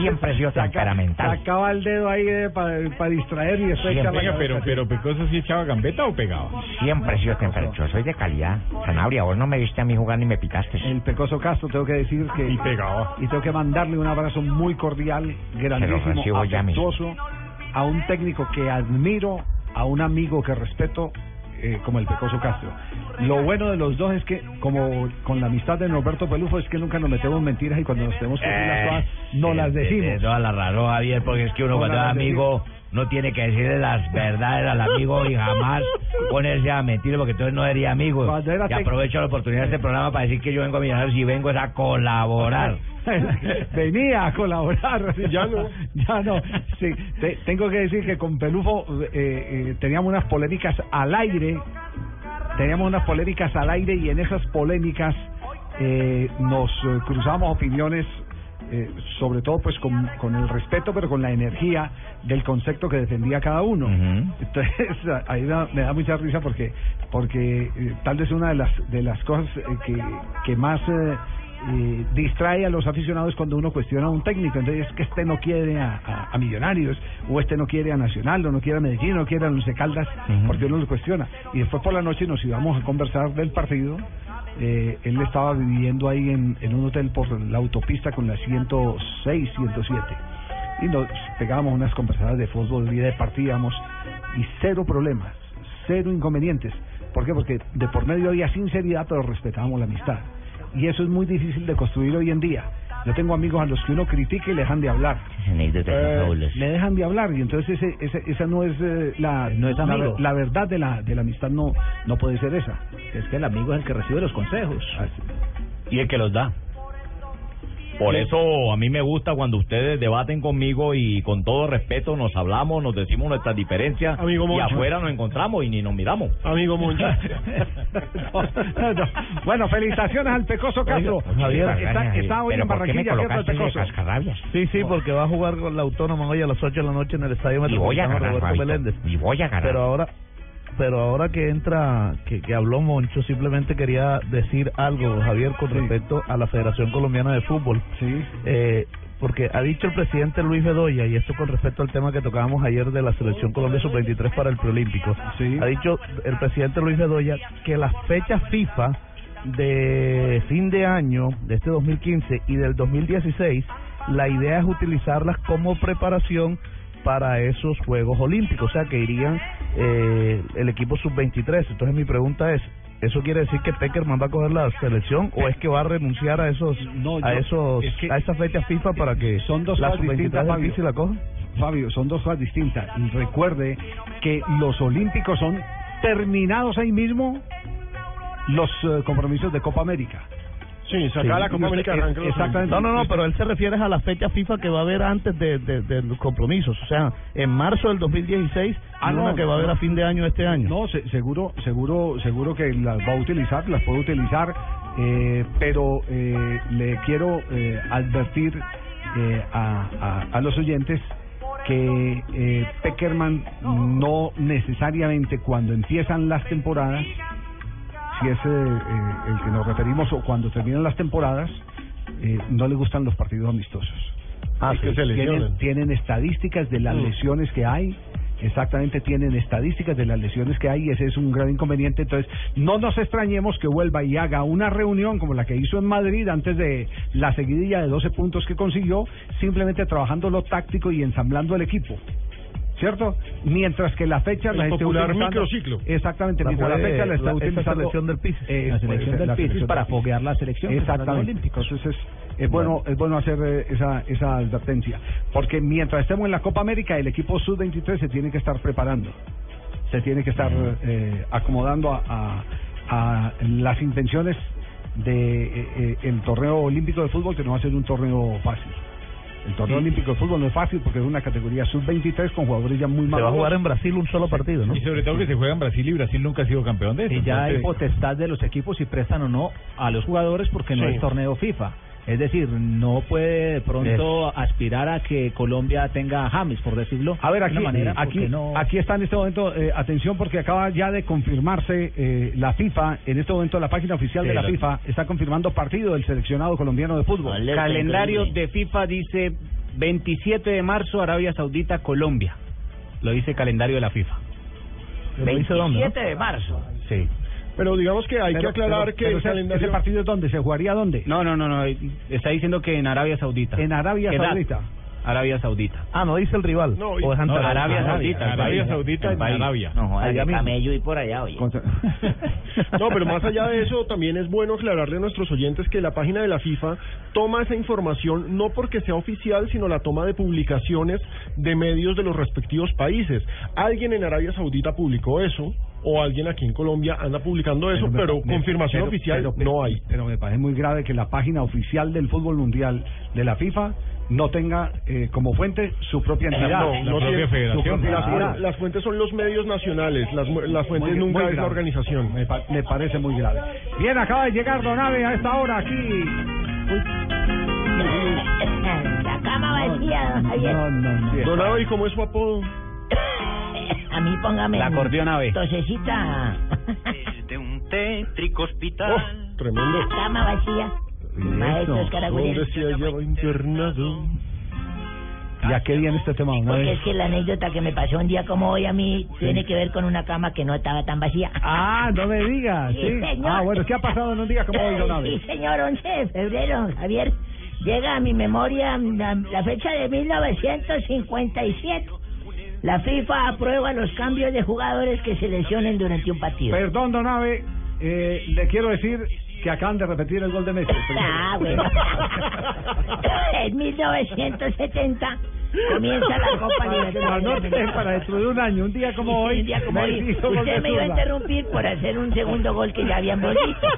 Siempre he sido temperamental. Sacaba el dedo ahí para distraer y después la Oiga, pero- pero ¿Pecoso sí echaba gambeta o pegaba? Siempre he sido temperamental. Yo soy de calidad. Sanabria, vos no me viste a mí jugar ni me picaste. El Pecoso Castro, tengo que decir que... Y pegaba. Y tengo que mandarle un abrazo muy cordial, grandísimo, afectuoso, a un técnico que admiro, a un amigo que respeto, eh, como el Pecoso Castro. Lo bueno de los dos es que, como con la amistad de Norberto Pelufo, es que nunca nos metemos mentiras y cuando nos tenemos que decir las cosas, no las decimos. Eh, toda la razón, Javier, porque es que uno No cuando es las amigo no tiene que decirle las verdades al amigo y jamás ponerse a mentir, porque entonces no sería amigo. Y aprovecho la oportunidad de este programa para decir que yo vengo a Millonarios y vengo es a colaborar. Venía a colaborar. ya no. ya no. Sí, te- tengo que decir que con Pelufo eh, eh, teníamos unas polémicas al aire. Teníamos unas polémicas al aire y en esas polémicas eh, nos eh, cruzábamos opiniones. Eh, sobre todo pues con, con el respeto pero con la energía del concepto que defendía cada uno. Entonces ahí da- me da mucha risa porque porque eh, tal vez una de las de las cosas eh, que, que más eh, distrae a los aficionados cuando uno cuestiona a un técnico. Entonces, es que este no quiere a, a- a Millonarios, o este no quiere a Nacional, o no quiere a Medellín, o no quiere a Once Caldas, porque uno lo cuestiona. Y después por la noche nos íbamos a conversar del partido. Eh, él estaba viviendo ahí en, en un hotel por la autopista con la 106, 107. Y nos pegábamos unas conversaciones de fútbol y departíamos, y cero problemas, cero inconvenientes. ¿Por qué? Porque de por medio había sinceridad, pero respetábamos la amistad. Y eso es muy difícil de construir hoy en día. Yo tengo amigos a los que uno critica y le dejan de hablar. Eh, le dejan de hablar y entonces ese, ese- esa no es eh, la, No es la, amigo. la verdad de la, de la amistad no, no puede ser esa. Es que el amigo es el que recibe los consejos. Y el que los da. Por eso a mí me gusta cuando ustedes debaten conmigo y con todo respeto nos hablamos, nos decimos nuestras diferencias Amigo y afuera nos encontramos y ni nos miramos. Amigo Moncho. No, no. Bueno, felicitaciones al Pecoso Castro. Oiga, Javier, está, está hoy en Barranquilla, ¿cierto, el Pecoso? Sí, sí, porque va a jugar con la Autónoma hoy a las 8 de la noche en el Estadio Metropolitano Roberto. Meléndez. Y voy a ganar. Pero ahora, pero ahora que entra, que, que habló Moncho, simplemente quería decir algo, Javier, con respecto a la Federación Colombiana de Fútbol. Sí. Eh, porque ha dicho el presidente Luis Bedoya, y esto con respecto al tema que tocábamos ayer de la selección Colombia sub-23 para el preolímpico, ha dicho el presidente Luis Bedoya que las fechas FIFA de fin de año de este 2015 y del 2016, la idea es utilizarlas como preparación para esos Juegos Olímpicos, o sea que irían eh, el equipo sub-23. Entonces mi pregunta es, ¿eso quiere decir que Peckerman va a coger la selección o es que va a renunciar a esos a yo- esos es que- a esa fecha FIFA para que Son dos la cosas sub-23 distintas, Fabio. La coja? Fabio, son dos cosas distintas. Y recuerde que los olímpicos son terminados ahí mismo los eh, compromisos de Copa América. Sí, se acaba la Copa América, arranca los Exactamente. No, no, no, pero él se refiere a la fecha FIFA que va a haber antes de, de, de los compromisos, o sea, en marzo del 2016 Ah, no, una que va a haber a fin de año este año. No, se- seguro, seguro, seguro que las va a utilizar, las puede utilizar, eh, pero eh, le quiero eh, advertir eh, a, a, a los oyentes que eh, Peckerman no necesariamente cuando empiezan las temporadas, si es eh, eh, el que nos referimos o cuando terminan las temporadas, eh, no le gustan los partidos amistosos. Ah, sí. que se tienen, tienen estadísticas de las Mm. lesiones que hay. Exactamente, tienen estadísticas de las lesiones que hay y ese es un gran inconveniente. Entonces, no nos extrañemos que vuelva y haga una reunión como la que hizo en Madrid antes de la seguidilla de 12 puntos que consiguió, simplemente trabajando lo táctico y ensamblando el equipo. ¿Cierto? Mientras que la fecha El la esté popular utilizando- microciclo. Exactamente, La mientras la fecha la está la- esa utilizando. selección del PIS. Eh, La selección pues, del PIS para foguear la selección Exactamente. Entonces es, es bueno es bueno hacer eh, esa esa advertencia, porque mientras estemos en la Copa América el equipo sub 23 se tiene que estar preparando, se tiene que estar eh, acomodando a, a, a las intenciones de eh, eh, el torneo olímpico de fútbol que no va a ser un torneo fácil. El torneo Sí. olímpico de fútbol no es fácil porque es una categoría sub 23 con jugadores ya muy Se va a jugar en Brasil un solo partido, ¿no? Y sobre todo que se juega en Brasil y Brasil nunca ha sido campeón de eso. Y ya hay potestad de los equipos si prestan o no a los jugadores porque no Sí. es torneo FIFA. Es decir, no puede de pronto aspirar a que Colombia tenga a James, por decirlo A ver, aquí, manera, aquí, no... aquí está en este momento, eh, atención porque acaba ya de confirmarse eh, la FIFA, en este momento la página oficial de la FIFA está confirmando partido del seleccionado colombiano de fútbol. Calendario de FIFA dice 27 de marzo Arabia Saudita Colombia. Lo dice el calendario de la FIFA. Pero dice dónde, ¿no? de marzo. Sí. Pero digamos que hay Pero- que aclarar pero- que pero el ese, calendario... ese partido es dónde, se jugaría dónde? No, no, no, no. Está diciendo que en Arabia Saudita. En Arabia. Saudita. Arabia Saudita. Ah, no dice el rival. No, o no. Arabia Saudita. Arabia. Saudita en. Arabia. No, joder, Allá camello y por allá, oye. Contra- No, pero más allá de eso, también es bueno aclararle a nuestros oyentes que la página de la FIFA toma esa información no porque sea oficial, sino la toma de publicaciones de medios de los respectivos países. Alguien en Arabia Saudita publicó eso, o alguien aquí en Colombia anda publicando eso, pero, me- confirmación pero- oficial pero- no hay. Pero me parece muy grave que la página oficial del fútbol mundial de la FIFA no tenga eh, como fuente su propia entidad. No, no tiene- su propia Las, fuentes son los medios nacionales, las, mu- las fuentes Muy- nunca muy es la organización. Me, pa- me parece muy grave. Bien, acaba de llegar Donave a esta hora aquí. La cama vacía, Javier. No, no, no. Donado, ¿y cómo es su apodo? A mí póngame. La acordeón ave. Tosecita. De un tétrico hospital. Oh, tremendo. Cama vacía. Maestros caracoles. ¿Dónde se hallaba internado? Ya qué bien este tema, Porque Donave. es que la anécdota que me pasó un día como hoy a mí tiene que ver con una cama que no estaba tan vacía. Ah, no me digas, Sí, sí. señor. Ah, bueno, ¿qué ha pasado en un día como hoy, Sí, Donave? señor, 11 de febrero, Javier. Llega a mi memoria la, la fecha de 1957. La FIFA aprueba los cambios de jugadores que se lesionen durante un partido. Perdón, Donave, eh, le quiero decir que acaban de repetir el gol de Messi. Ah, bueno. en 1970 comienza la Copa Libertadores. Para dentro de un año, un día como hoy. Un día como hoy. Usted me iba a interrumpir por hacer un segundo gol que ya habíamos visto.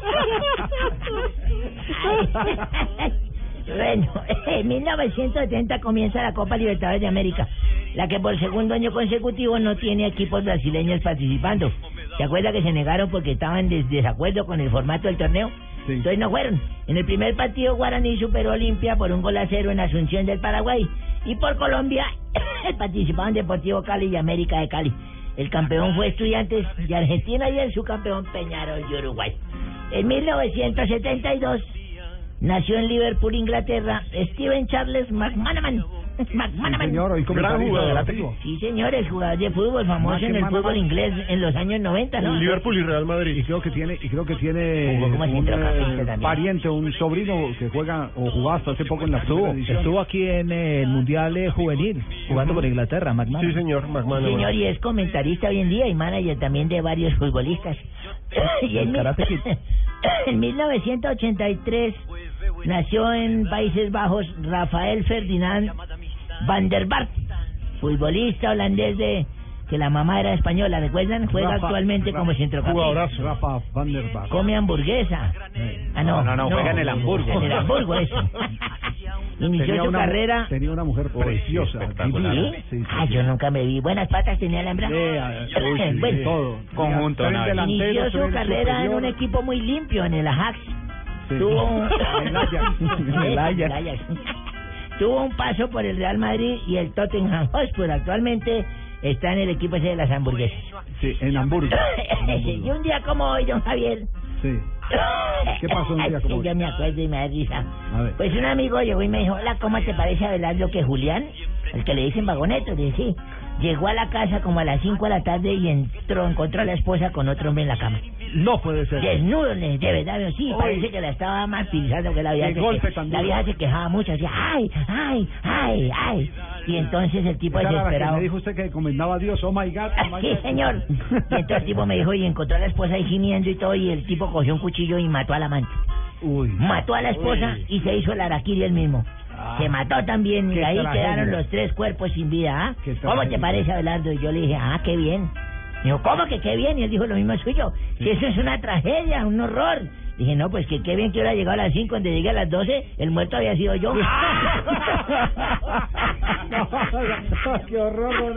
Bueno, en 1970 comienza la Copa Libertadores de América, la que por segundo año consecutivo no tiene equipos brasileños participando. ¿Se acuerda que se negaron porque estaban en des- desacuerdo con el formato del torneo? Entonces no fueron. En el primer partido Guaraní superó Olimpia por un gol a cero en Asunción del Paraguay. Y por Colombia participaban Deportivo Cali y América de Cali. El campeón fue Estudiantes de Argentina y el subcampeón Peñarol de Uruguay. En 1972 nació en Liverpool, Inglaterra, Steven Charles McManaman. McManaman. señor, hoy comentarista deportivo. Sí, señor, el jugador de fútbol famoso en el McManaman. fútbol inglés en los años 90, ¿no? Liverpool y Real Madrid. Y creo que tiene, y creo que tiene como un eh, pariente, un sobrino que juega o jugó hasta hace poco en la Estuvo, estuvo aquí en el Mundial Juvenil, jugando por Inglaterra, McMahon. Sí, señor, McManaman. Señor, y es comentarista hoy en día y manager también de varios futbolistas. y en, en 1983 nació en Países Bajos Rafael Ferdinand van der Bart, futbolista holandés de que la mamá era española, ¿recuerdan? Juega Rafa- actualmente Rafa- como centrocampista. Jugadorazo. Rafa Van der Vaart. Come hamburguesa. Ah, no. No, no, no, juega en el Hamburgo. En el Hamburgo, eso. Inició Tenía su una, carrera. tenía una mujer preciosa. ¿Sí? Sí, sí, Ah, sí. yo nunca me vi. Buenas patas tenía la hembra. Sí, uy, sí, Bueno, todo. Conjunto, Inició su carrera en superior. un equipo muy limpio, en el Ajax. Tuvo un paso por el Real Madrid y el Tottenham Hotspur. Actualmente está en el equipo ese de las hamburguesas. Sí, en Hamburgo. y un día como hoy, don Javier. Sí. ¿Qué pasó un día como hoy? Yo me acuerdo y me da risa. Pues un amigo llegó y me dijo, hola, ¿cómo te parece Abelardo que Julián? El que le dicen vagoneto, le dije, sí. Llegó a la casa como a las 5 de la tarde y entró, encontró a la esposa con otro hombre en la cama. No puede ser. Desnudo, de verdad, sí, Uy. parece que la estaba martirizando, que la vieja, se, golpe que- la vieja se quejaba mucho, decía, ay, ay, ay, ay. Y entonces el tipo desesperado... me dijo usted que encomendaba a Dios, oh my God, oh my Sí, God. señor. Y entonces el tipo me dijo, y encontró a la esposa ahí gimiendo y todo, y el tipo cogió un cuchillo y mató al amante. Uy. Mató a la esposa y se hizo el araquiri él mismo. Se mató también y ahí tragedia. quedaron los tres cuerpos sin vida. ¿ah? ¿Cómo te parece, Abelardo? Y yo le dije, ah, qué bien. Dijo, ¿cómo que qué bien? Y él dijo lo mismo suyo. Si eso es una tragedia, un horror. Dije, no, pues que qué bien que hubiera llegado a las 5, cuando llegué a las 12, el muerto había sido yo. qué horror.